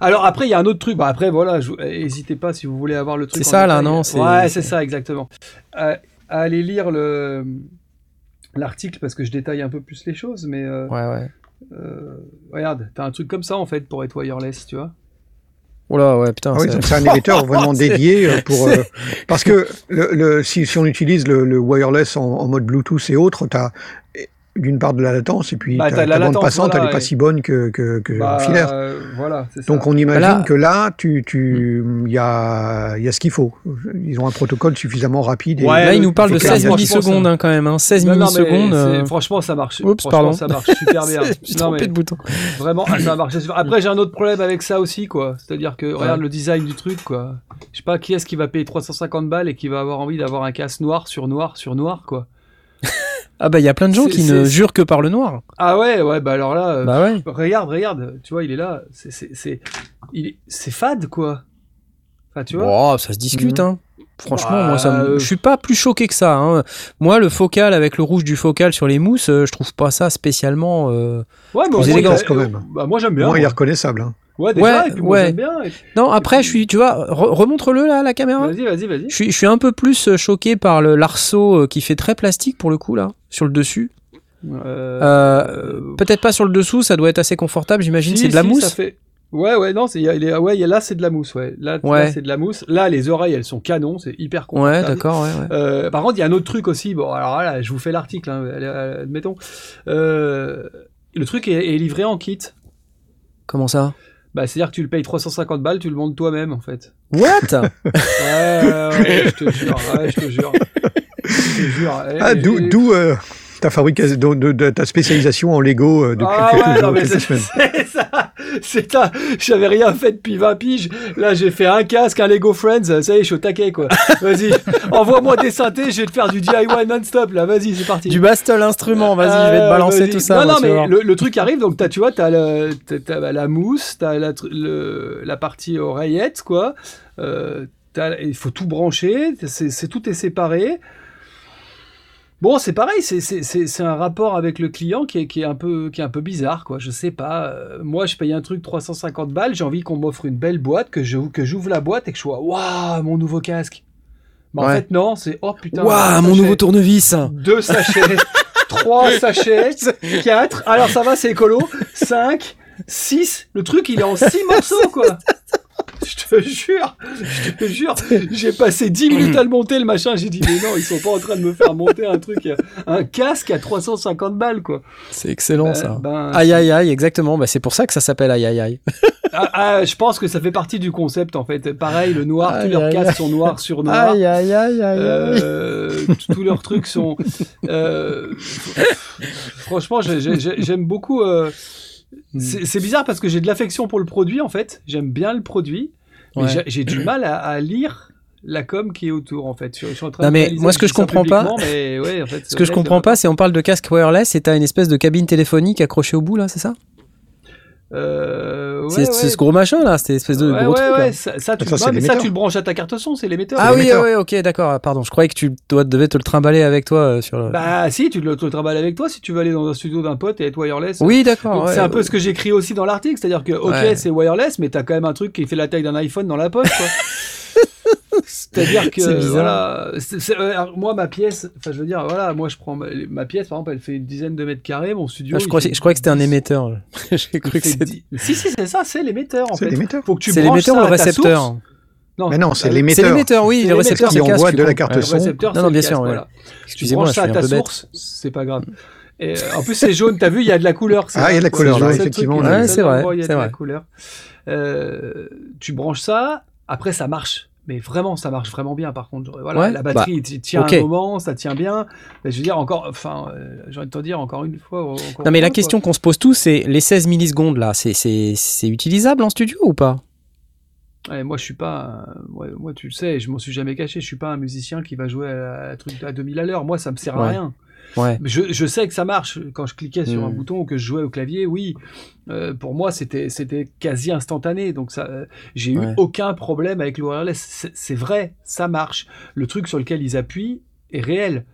Alors après, il y a un autre truc. Bah, après, voilà, n'hésitez pas si vous voulez avoir le truc. C'est ça, là, non C'est- Ouais, c'est ça, exactement. À, à aller lire le l'article parce que je détaille un peu plus les choses, mais euh, Ouais, ouais. euh, regarde, t'as un truc comme ça en fait pour être wireless, tu vois. Oula, ouais, putain. Ah oui, c'est- un émetteur vraiment dédié euh, pour. euh, parce que le, le- si, si on utilise le, le wireless en, en mode Bluetooth et autres, tu as d'une part de la latence et puis Bah, ta, la ta bande latence, passante, voilà, elle n'est pas et- si bonne que, que, que Bah, filaire. euh, voilà, c'est ça. Donc on imagine Là- que là, tu, tu, il y a, il y a ce qu'il faut. Ils ont un protocole suffisamment rapide. Et, Ouais, Là, il le- nous parle de faut 16 clarifier. millisecondes hein, quand même. Hein. 16 Non, non, mais millisecondes. euh, Franchement, ça marche. Oups, pardon. ça marche super bien. J'ai Non, trompé mais de bouton. Vraiment, ah, ça marche. super. Après, j'ai un autre problème avec ça aussi, quoi. C'est-à-dire que regarde le design du truc, quoi. Je sais pas qui est-ce qui va payer 350 balles et qui va avoir envie d'avoir un casque noir sur noir sur noir, quoi. Ah bah, il y a plein de gens qui ne jurent que par le noir. Ah ouais, ouais, bah alors là, euh, Bah ouais. regarde, regarde, tu vois, il est là. C'est, c'est, fade, quoi. Enfin, tu vois. Oh, ça se discute, hein. Franchement, Bah, moi, ça me- euh, je suis pas plus choqué que ça. hein. Moi, le focal avec le rouge du focal sur les mousses, euh, je trouve pas ça spécialement. euh, ouais, mais plus au moins, élégant, quand même. Bah, moi, j'aime bien. Moi, il est reconnaissable. hein. Ouais, déjà, Ouais, et puis moi, ouais. j'aime bien. et- Non, après, je suis, tu vois, re- remontre-le là, la caméra. Vas-y, vas-y, vas-y. Je suis, je suis un peu plus choqué par le l'arceau qui fait très plastique pour le coup là, sur le dessus. Euh, Peut-être pas sur le dessous, ça doit être assez confortable, j'imagine. Si, C'est de la si, mousse. ça fait- Ouais, ouais, non, c'est, ouais, il y a- là, c'est de la mousse, ouais. Là, là, Ouais. c'est de la mousse. Là, les oreilles, elles sont canons, c'est hyper Ouais, confortable. d'accord, ouais, ouais. Euh, par contre, il y a un autre truc aussi. Bon, alors là, je vous fais l'article, hein, admettons. Euh, le truc est, est livré en kit. Comment ça? Bah, c'est-à-dire que tu le payes 350 balles, tu le montes toi-même, en fait. What? Ouais, ouais, ouais, je te jure, ouais, je te jure. Ah, d'où euh, ta fabrication, de, de- de ta spécialisation en Lego euh, depuis Ah quelques ouais, jours, non, mais quelques c'est semaines. c'est ça. C'est ça. J'avais rien fait depuis 20 piges. Là, j'ai fait un casque, un Lego Friends. Ça y est, je suis au taquet, quoi. Vas-y, envoie-moi des synthés. Je vais te faire du DIY non-stop, là. Vas-y, c'est parti. Du bastel instrument, vas-y, je vais te Euh, balancer vas-y. tout ça. Non, non, mais le, le truc arrive, donc t'as, tu vois, t'as, t'as la mousse, t'as la, le- la partie oreillette, quoi. Euh, il faut tout brancher, c'est, c'est- tout est séparé. Bon, c'est pareil, c'est, c'est, c'est, c'est un rapport avec le client qui est, qui est, un, peu, qui est un peu bizarre, quoi. Je sais pas. euh, moi, je paye un truc 350 balles, j'ai envie qu'on m'offre une belle boîte, que, je, que j'ouvre la boîte et que je sois waouh, mon nouveau casque. Mais en fait, non, c'est oh putain. Waouh, mon nouveau tournevis deux sachets, trois sachets, quatre. Alors ça va, c'est écolo. Cinq, six. Le truc, il est en six morceaux, quoi. je te jure, je te jure, j'ai passé 10 minutes à le monter le machin. J'ai dit mais non, ils sont pas en train de me faire monter un truc, un casque à 350 balles quoi. C'est excellent Ben, ça. ben, Aïe aïe aïe, exactement. Bah, c'est pour ça que ça s'appelle aïe aïe aïe. Ah, ah, je pense que ça fait partie du concept en fait. Pareil, le noir, tous Aïe, leurs aïe, casques aïe. sont noirs sur noir. Aïe aïe aïe aïe. Euh, tous leurs trucs sont. euh, franchement, j'ai- j'ai- j'ai- j'aime beaucoup. euh, c'est c'est bizarre parce que j'ai de l'affection pour le produit en fait. J'aime bien le produit, mais Ouais. j'ai- du mal à, à lire la com qui est autour en fait. Je, je suis en train Non, mais moi, ce que je comprends pas- publiquement, mais ouais, en fait, Ce que je comprends pas, c'est on parle de casque wireless et t'as une espèce de cabine téléphonique accrochée au bout là, c'est ça? Euh, ouais, C'est ouais. c'est ce gros machin là, cette espèce de Ouais, gros ouais, truc. ouais, là. ça, ça, tu, Ça, mais ça, tu le branches à ta carte son, c'est l'émetteur. Ah oui, ouais, ok, d'accord. Pardon, je croyais que tu dois, devais te le trimballer avec toi euh, sur le. Bah si, tu le, tu le travailles avec toi si tu veux aller dans un studio d'un pote et être wireless. oui, d'accord. C'est un ouais. peu ce que j'écris aussi dans l'article, c'est-à-dire que ok Ouais. c'est wireless, mais t'as quand même un truc qui fait la taille d'un iPhone dans la poche. quoi. c'est-à-dire que voilà, euh, moi ma pièce, enfin je veux dire voilà, moi je prends ma, ma pièce par exemple, elle fait une dizaine de mètres carrés, mon studio. Ah, je, croyais, fait je croyais que c'était un 10, émetteur. J'ai cru que fait c'était. 10. Si si c'est ça, c'est l'émetteur en C'est fait. l'émetteur. Faut que tu C'est branches l'émetteur ou ça le récepteur source. Non, Mais non, c'est euh, C'est l'émetteur. l'émetteur, oui. C'est Le récepteur, l'émetteur qui envoie de la carte son. récepteur, Non, non, bien sûr, voilà. Tu Excusez-moi, branches je ça à suis un ta peu bête. source, c'est pas grave. Et, euh, en plus, c'est jaune, t'as vu, il y a de la couleur. Ah, il y a de la couleur, là, effectivement, Ouais, c'est vrai, Il y a c'est de la vrai. couleur. Euh, tu branches ça, après ça marche. Mais vraiment, ça marche vraiment bien. Par contre, voilà, Ouais, la batterie t- tient un moment, ça tient bien. Mais je veux dire encore, enfin, euh, j'ai envie de te dire encore une fois. encore Non, mais la question qu'on se pose tous, c'est les 16 millisecondes là, c'est- utilisable en studio ou pas? Ouais, moi, je suis pas. moi, tu le sais, je m'en suis jamais caché. Je suis pas un musicien qui va jouer à, à à 2000 à l'heure. Moi, ça me sert à rien. Ouais. Je, je sais que ça marche. Quand je cliquais sur un Mm. bouton ou que je jouais au clavier, oui. Euh, pour moi, c'était c'était quasi instantané. Donc, ça, euh, j'ai Ouais. eu aucun problème avec le wireless. C'est- vrai, ça marche. Le truc sur lequel ils appuient est réel.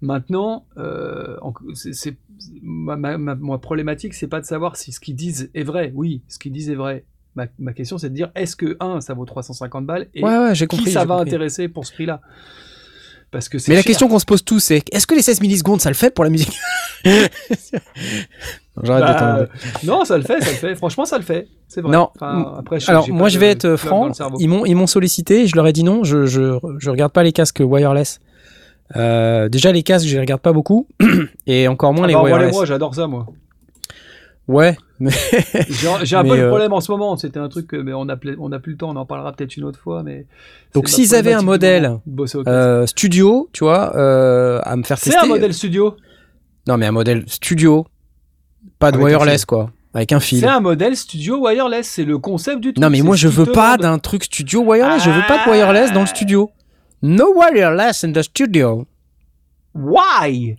Maintenant, euh, c'est ma, ma, ma- ma problématique, c'est pas de savoir si ce qu'ils disent est vrai. Oui, ce qu'ils disent est vrai. Ma, ma question, c'est de dire est-ce que, un, ça vaut 350 balles et Ouais, ouais, j'ai compris. qui ça va compris. intéresser pour ce prix-là? Parce que Mais la question qu'on se pose tous, c'est est-ce que les 16 millisecondes, ça le fait pour la musique? J'arrête Bah, t'emmerder. non, ça le fait, ça le fait. Franchement, ça le fait. C'est vrai. Non. Enfin, après, je- Alors, moi, je vais être franc. le. Ils m'ont, ils m'ont sollicité et je leur ai dit non, je, je, je regarde pas les casques wireless. Euh, déjà, les casques, je les regarde pas beaucoup. et encore moins Ah les bah, wireless. moi, j'adore ça, moi. Ouais, mais J'ai un Mais, peu le euh, problème en ce moment. C'était un truc, que- mais on a, pla- on a plus le temps. On en parlera peut-être une autre fois. Mais Donc, c'est s'ils avaient un modèle, euh, studio, tu vois, euh, à me faire c'est tester. un modèle studio. Non, mais un modèle studio, pas de Avec wireless, quoi, avec un fil. C'est un modèle studio wireless. C'est le concept du truc. Non, mais moi, je veux pas d'un truc studio wireless. Je veux pas de wireless dans le studio. No wireless in the studio. Why?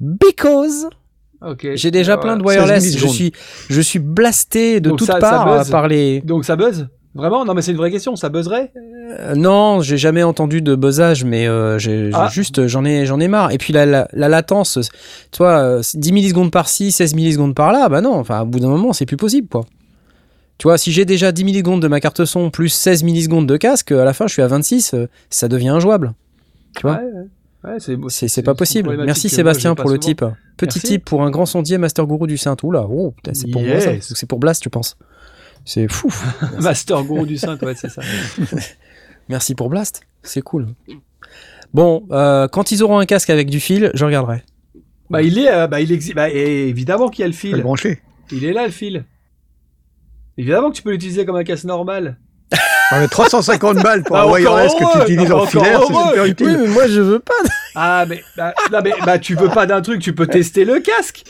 Because Ok. j'ai déjà Voilà. plein de wireless. 16 Je suis, je suis blasté de Donc toutes ça- parts euh, par les. Donc ça buzz? Vraiment? Non, mais c'est une vraie question. Ça buzzerait? Euh, non, j'ai jamais entendu de buzzage, mais euh, j'ai Ah. juste, j'en ai, j'en ai marre. Et puis la, la, la latence, tu vois, euh, 10 millisecondes par-ci, 16 millisecondes par-là, bah non. Enfin, au bout d'un moment, c'est plus possible, quoi. Tu vois, si j'ai déjà 10 millisecondes de ma carte son plus 16 millisecondes de casque, à la fin, je suis à 26, euh, ça devient injouable. Tu vois? Ouais, c'est pas possible. Merci Sébastien pour le souvent. type. Petit Merci. type pour un grand sondier Master Guru du Saint. Oula, oh, c'est pour moi ça. C'est pour Blast, tu penses C'est fou. Master Guru du Saint, ouais, c'est ça. Merci pour Blast. C'est cool. Bon, euh, quand ils auront un casque avec du fil, je regarderai. Bah, il est, euh, bah, il existe. Bah, évidemment qu'il y a le fil. brancher. Il est là, le fil. Évidemment que tu peux l'utiliser comme un casque normal. Ah, mais 350 balles pour Bah, un wireless que tu utilises Ah, en filaire, c'est super utile. Oui, mais moi je veux pas. Ah, mais, bah, non, mais bah, tu veux pas d'un truc, tu peux tester le casque.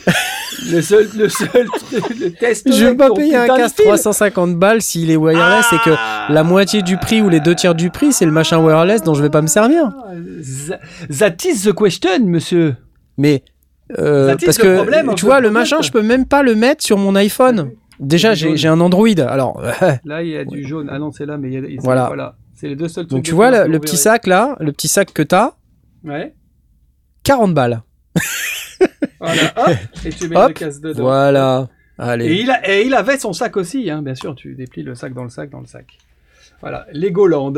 Le seul, le seul, le test. Je veux pas payer un casque fil. 350 balles s'il est wireless et que Ah. la moitié du prix ou les deux tiers du prix, c'est le machin wireless dont je vais pas me servir. Tha- That is the question, monsieur. Mais euh, parce que problème, tu vois le machin, je peux même pas le mettre sur mon iPhone. Déjà, j'ai un Android. Alors, Là, il y a du jaune. Ah non, c'est là, mais il y a. il- Voilà. voilà. C'est les deux seuls trucs. donc tu vois le, petit sac là, le petit sac que t'as, Ouais. 40 balles. Voilà. Hop. Et tu mets Hop. le dedans. Voilà. Et Allez. il, a, et il avait son sac aussi, hein, bien sûr. Tu déplies le sac dans le sac, dans le sac. Voilà. Legoland.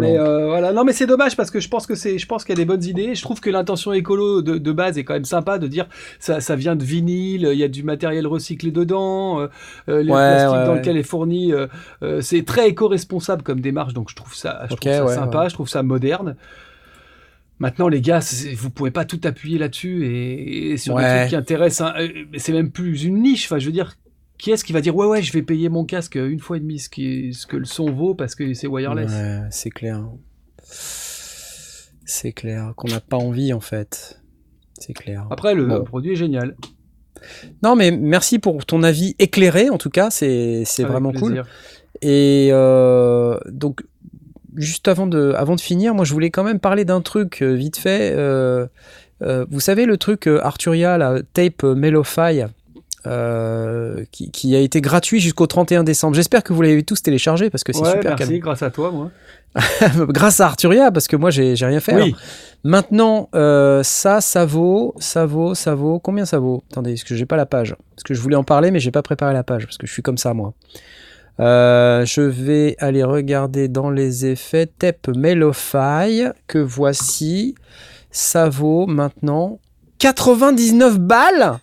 Mais euh, voilà, non mais c'est dommage parce que je pense que c'est, je pense qu'il y a des bonnes idées. Je trouve que l'intention écolo de, de base est quand même sympa de dire ça, ça vient de vinyle, il y a du matériel recyclé dedans, euh, euh, le Ouais, plastique ouais, dans ouais. lequel est fourni, euh, c'est très éco-responsable comme démarche, donc je trouve ça, je trouve ça sympa, je trouve ça moderne. Maintenant, les gars, vous pouvez pas tout appuyer là-dessus et, et sur des trucs qui intéressent. hein, c'est même plus une niche. Enfin, je veux dire, qui est-ce qui va dire ouais ouais, je vais payer mon casque une fois et demi ce, qui, ce que le son vaut parce que c'est wireless. Ouais, c'est clair. C'est clair qu'on n'a pas envie en fait. C'est clair. Après, le Bon. produit est génial. Non, mais merci pour ton avis éclairé en tout cas. C'est vraiment cool. Et euh, donc, juste avant de, avant de finir, moi je voulais quand même parler d'un truc euh, vite fait. Euh, euh, vous savez le truc Arturia, la tape Mellowfy, euh, qui, qui a été gratuit jusqu'au 31 décembre. J'espère que vous l'avez tous téléchargé parce que c'est Ouais, super merci, calme. grâce à toi, moi. Grâce à Arturia, parce que moi j'ai rien fait. Oui. Alors, maintenant, euh, ça, ça vaut, ça vaut, ça vaut. Combien ça vaut? Attendez, parce que j'ai pas la page. Parce que je voulais en parler, mais j'ai pas préparé la page parce que je suis comme ça moi. Euh, je vais aller regarder dans les effets Tape Mellowfy que voici. Ça vaut maintenant 99 balles.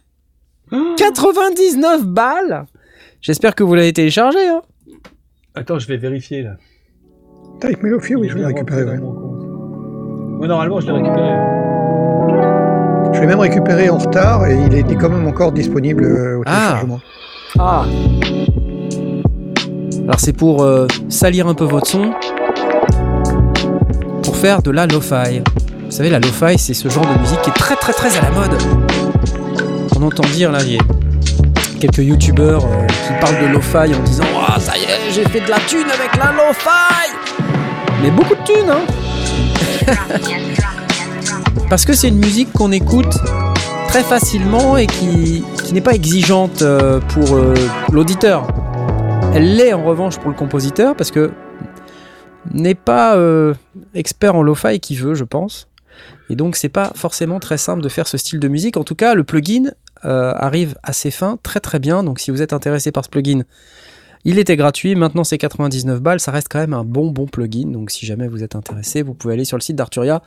99 balles. J'espère que vous l'avez téléchargé. Hein. Attends, je vais vérifier là. Type Melofy, oui, je l'ai récupéré. ouais. Ouais, normalement, je l'ai récupéré. Je l'ai même récupéré en retard et il était quand même encore disponible euh, au Ah. téléchargement. Ah, Alors c'est pour euh, salir un peu votre son, pour faire de la lo-fi. Vous savez, la lo-fi, c'est ce genre de musique qui est très très très à la mode. On entend dire là, il y a quelques youtubeurs euh, qui parlent de lo-fi en disant Ah, ça y est, j'ai fait de la thune avec la lo-fi Mais beaucoup de thunes, hein Parce que c'est une musique qu'on écoute très facilement et qui, n'est pas exigeante euh, pour euh, l'auditeur. Elle l'est en revanche pour le compositeur parce que n'est pas expert en lo-fi qui veut, je pense. Et donc c'est pas forcément très simple de faire ce style de musique. En tout cas, le plugin euh, arrive à ses fins très très bien. Donc si vous êtes intéressé par ce plugin, il était gratuit. Maintenant c'est 99 balles. Ça reste quand même un bon bon plugin. Donc si jamais vous êtes intéressé, vous pouvez aller sur le site d'Arturia.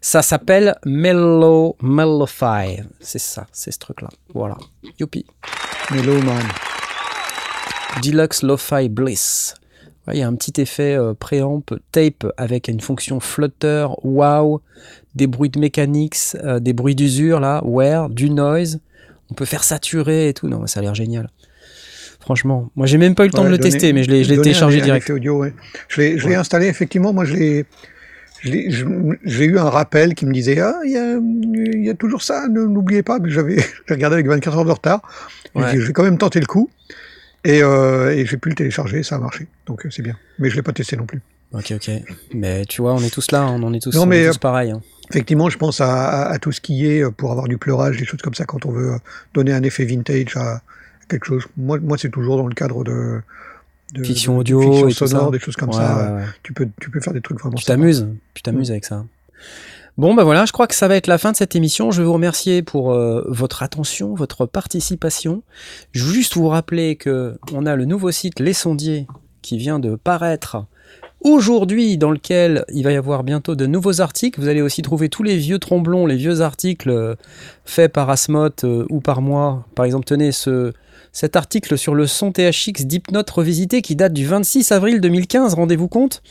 Ça s'appelle Mellow Mellowfy. C'est ça, c'est ce truc là. Voilà. Youpi. Mellow Man. Deluxe Lo-Fi Bliss. Il y a un petit effet euh, préamp tape avec une fonction flutter, wow, des bruits de mécanics, euh, des bruits d'usure là, wear, du noise. On peut faire saturer et tout. Non, ça a l'air génial. Franchement, moi j'ai même pas eu le temps Ouais, de le donner- tester, mais je l'ai téléchargé un- direct. effet audio, ouais. Je l'ai Ouais. installé, effectivement. Moi, je l'ai. J'ai eu un rappel qui me disait Ah, il y a, il y a toujours ça, ne- n'oubliez pas. Mais j'avais j'ai regardé avec 24 heures de retard. J'ai Ouais. Je vais quand même tenter le coup. Et, euh, et j'ai pu le télécharger, ça a marché. Donc euh, c'est bien. Mais je l'ai pas testé non plus. Ok, ok. Mais tu vois, on est tous là, hein, on en est tous, Non, on est mais, tous pareils. hein. Effectivement, je pense à, à- à tout ce qui est euh, pour avoir du pleurage, des choses comme ça, quand on veut euh, donner un effet vintage à quelque chose. Moi, moi c'est toujours dans le cadre de. de- Fiction de- audio fiction et sonore, des choses comme Ouais, ça. ouais, ouais. Tu, peux, tu peux faire des trucs vraiment Tu t'amuses, tu t'amuses avec ça. Bon, bah voilà, je crois que ça va être la fin de cette émission. Je vais vous remercier pour euh, votre attention, votre participation. Je veux juste vous rappeler que on a le nouveau site Les Sondiers qui vient de paraître aujourd'hui, dans lequel il va y avoir bientôt de nouveaux articles. Vous allez aussi trouver tous les vieux tromblons, les vieux articles euh, faits par Asmoth euh, ou par moi. Par exemple, tenez ce, cet article sur le son THX d'Hypnote revisité qui date du 26 avril 2015, rendez-vous compte,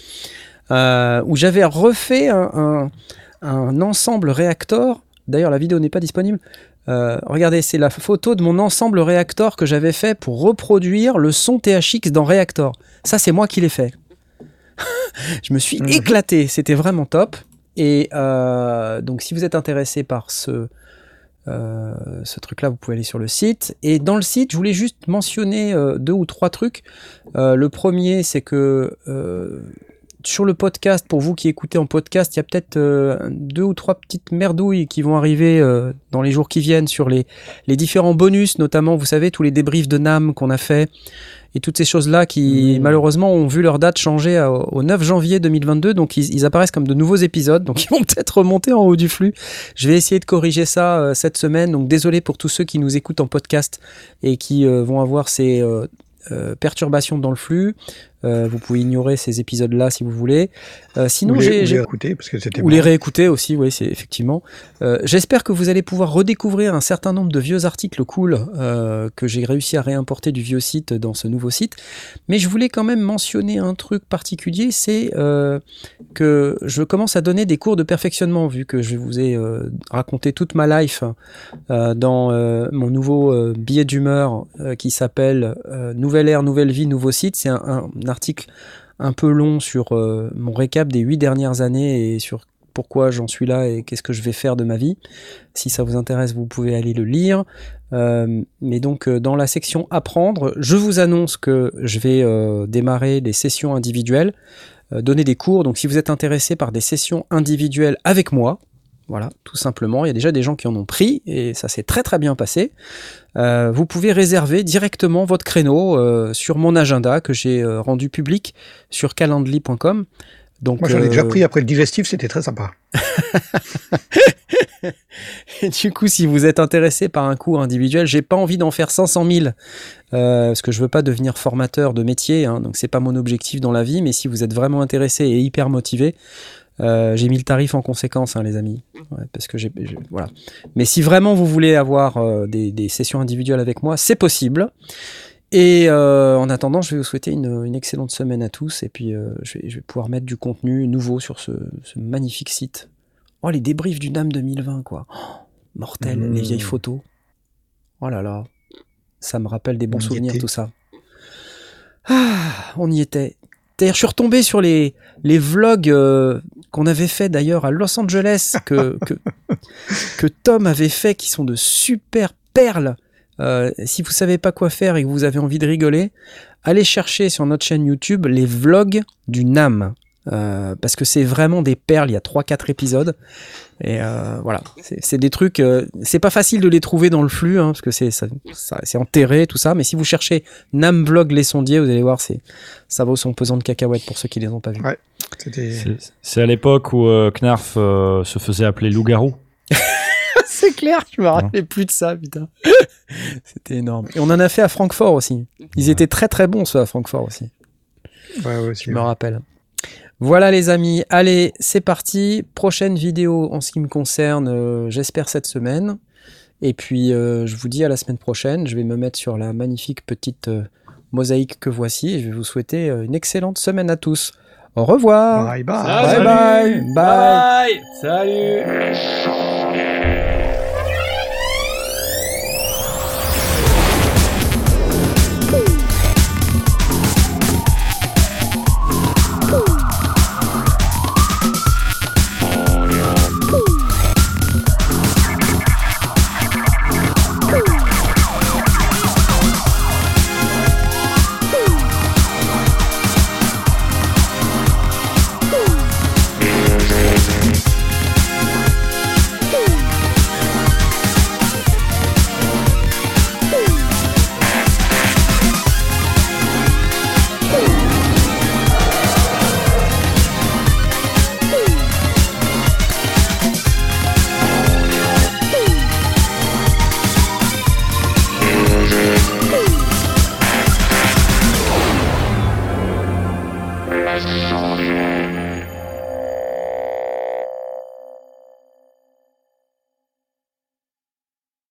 euh, où j'avais refait un, ensemble Reactor. D'ailleurs, la vidéo n'est pas disponible. Regardez, c'est la photo de mon ensemble Reactor que j'avais fait pour reproduire le son THX dans Reactor. Ça, c'est moi qui l'ai fait. je me suis éclaté, c'était vraiment top. Et euh, donc, si vous êtes intéressé par ce, euh, ce truc-là, vous pouvez aller sur le site. Et dans le site, je voulais juste mentionner euh, deux ou trois trucs. Le premier, c'est que sur le podcast, pour vous qui écoutez en podcast, il y a peut-être deux ou trois petites merdouilles qui vont arriver dans les jours qui viennent sur les, les différents bonus, notamment, vous savez, tous les débriefs de NAM qu'on a fait et toutes ces choses-là qui, malheureusement, ont vu leur date changer à- au 9 janvier 2022. Donc, ils, ils apparaissent comme de nouveaux épisodes. Donc, ils vont peut-être remonter en haut du flux. Je vais essayer de corriger ça euh, cette semaine. Donc, désolé pour tous ceux qui nous écoutent en podcast et qui euh, vont avoir ces euh, perturbations dans le flux. Euh, vous pouvez ignorer ces épisodes-là si vous voulez. Euh, sinon, j'ai les parce que c'était ou les réécouter aussi, oui, c'est effectivement. Euh, J'espère que vous allez pouvoir redécouvrir un certain nombre de vieux articles cool que j'ai réussi à réimporter du vieux site dans ce nouveau site. Mais je voulais quand même mentionner un truc particulier, c'est que je commence à donner des cours de perfectionnement, vu que je vous ai raconté toute ma life dans mon nouveau billet d'humeur qui s'appelle Nouvelle ère, nouvelle vie, nouveau site. C'est un, un article un peu long sur euh, mon récap des huit dernières années et sur pourquoi j'en suis là et qu'est-ce que je vais faire de ma vie. Si ça vous intéresse, vous pouvez aller le lire. Euh, mais donc euh, dans la section apprendre, je vous annonce que je vais démarrer des sessions individuelles, donner des cours. Donc si vous êtes intéressé par des sessions individuelles avec moi, voilà, tout simplement. Il y a déjà des gens qui en ont pris et ça s'est très très bien passé. Euh, vous pouvez réserver directement votre créneau euh, sur mon agenda que j'ai euh, rendu public sur calendly.com. Donc, Moi, j'en ai déjà pris après le digestif, c'était très sympa. Et du coup, si vous êtes intéressé par un cours individuel, j'ai pas envie d'en faire 500 000 euh, parce que je veux pas devenir formateur de métier, hein, donc c'est pas mon objectif dans la vie. Mais si vous êtes vraiment intéressé et hyper motivé, euh, j'ai mis le tarif en conséquence, hein, les amis, Ouais, parce que j'ai, voilà. Mais si vraiment vous voulez avoir euh, des, des sessions individuelles avec moi, c'est possible. Et euh, en attendant, je vais vous souhaiter une, une excellente semaine à tous. Et puis, je, vais, je vais pouvoir mettre du contenu nouveau sur ce, ce magnifique site. Oh, les débriefs du NAM 2020, quoi. Oh, mortel, Mmh. les vieilles photos. Oh là là. Ça me rappelle des bons On souvenirs, tout ça. Ah, on y était. D'ailleurs, je suis retombé sur les, les vlogs euh, qu'on avait fait d'ailleurs à Los Angeles, que, que, que Tom avait fait, qui sont de super perles. Euh, si vous savez pas quoi faire et que vous avez envie de rigoler, allez chercher sur notre chaîne YouTube les vlogs du NAM. Euh, parce que c'est vraiment des perles, il y a 3-4 épisodes. Et euh, voilà, c'est des trucs, euh, c'est pas facile de les trouver dans le flux, hein, parce que c'est ça- ça- c'est enterré, tout ça. Mais si vous cherchez NAM Vlog Les Sondiers, vous allez voir, c'est ça vaut son pesant de cacahuètes pour ceux qui les ont pas vus. Ouais. C'est- à l'époque où euh, Knarf euh, se faisait appeler loup-garou. c'est clair, je me rappelais plus de ça, putain. C'était énorme. Et on en a fait à Francfort aussi. Ils étaient très très bons ceux à Francfort aussi. Ouais, ouais, aussi, Je me rappelle. Voilà les amis, allez, c'est parti. Prochaine vidéo en ce qui me concerne, euh, j'espère cette semaine. Et puis euh, je vous dis à la semaine prochaine. Je vais me mettre sur la magnifique petite euh, mosaïque que voici et je vais vous souhaiter euh, une excellente semaine à tous. Au revoir. Bye bye. Bye bye. Bye. Salut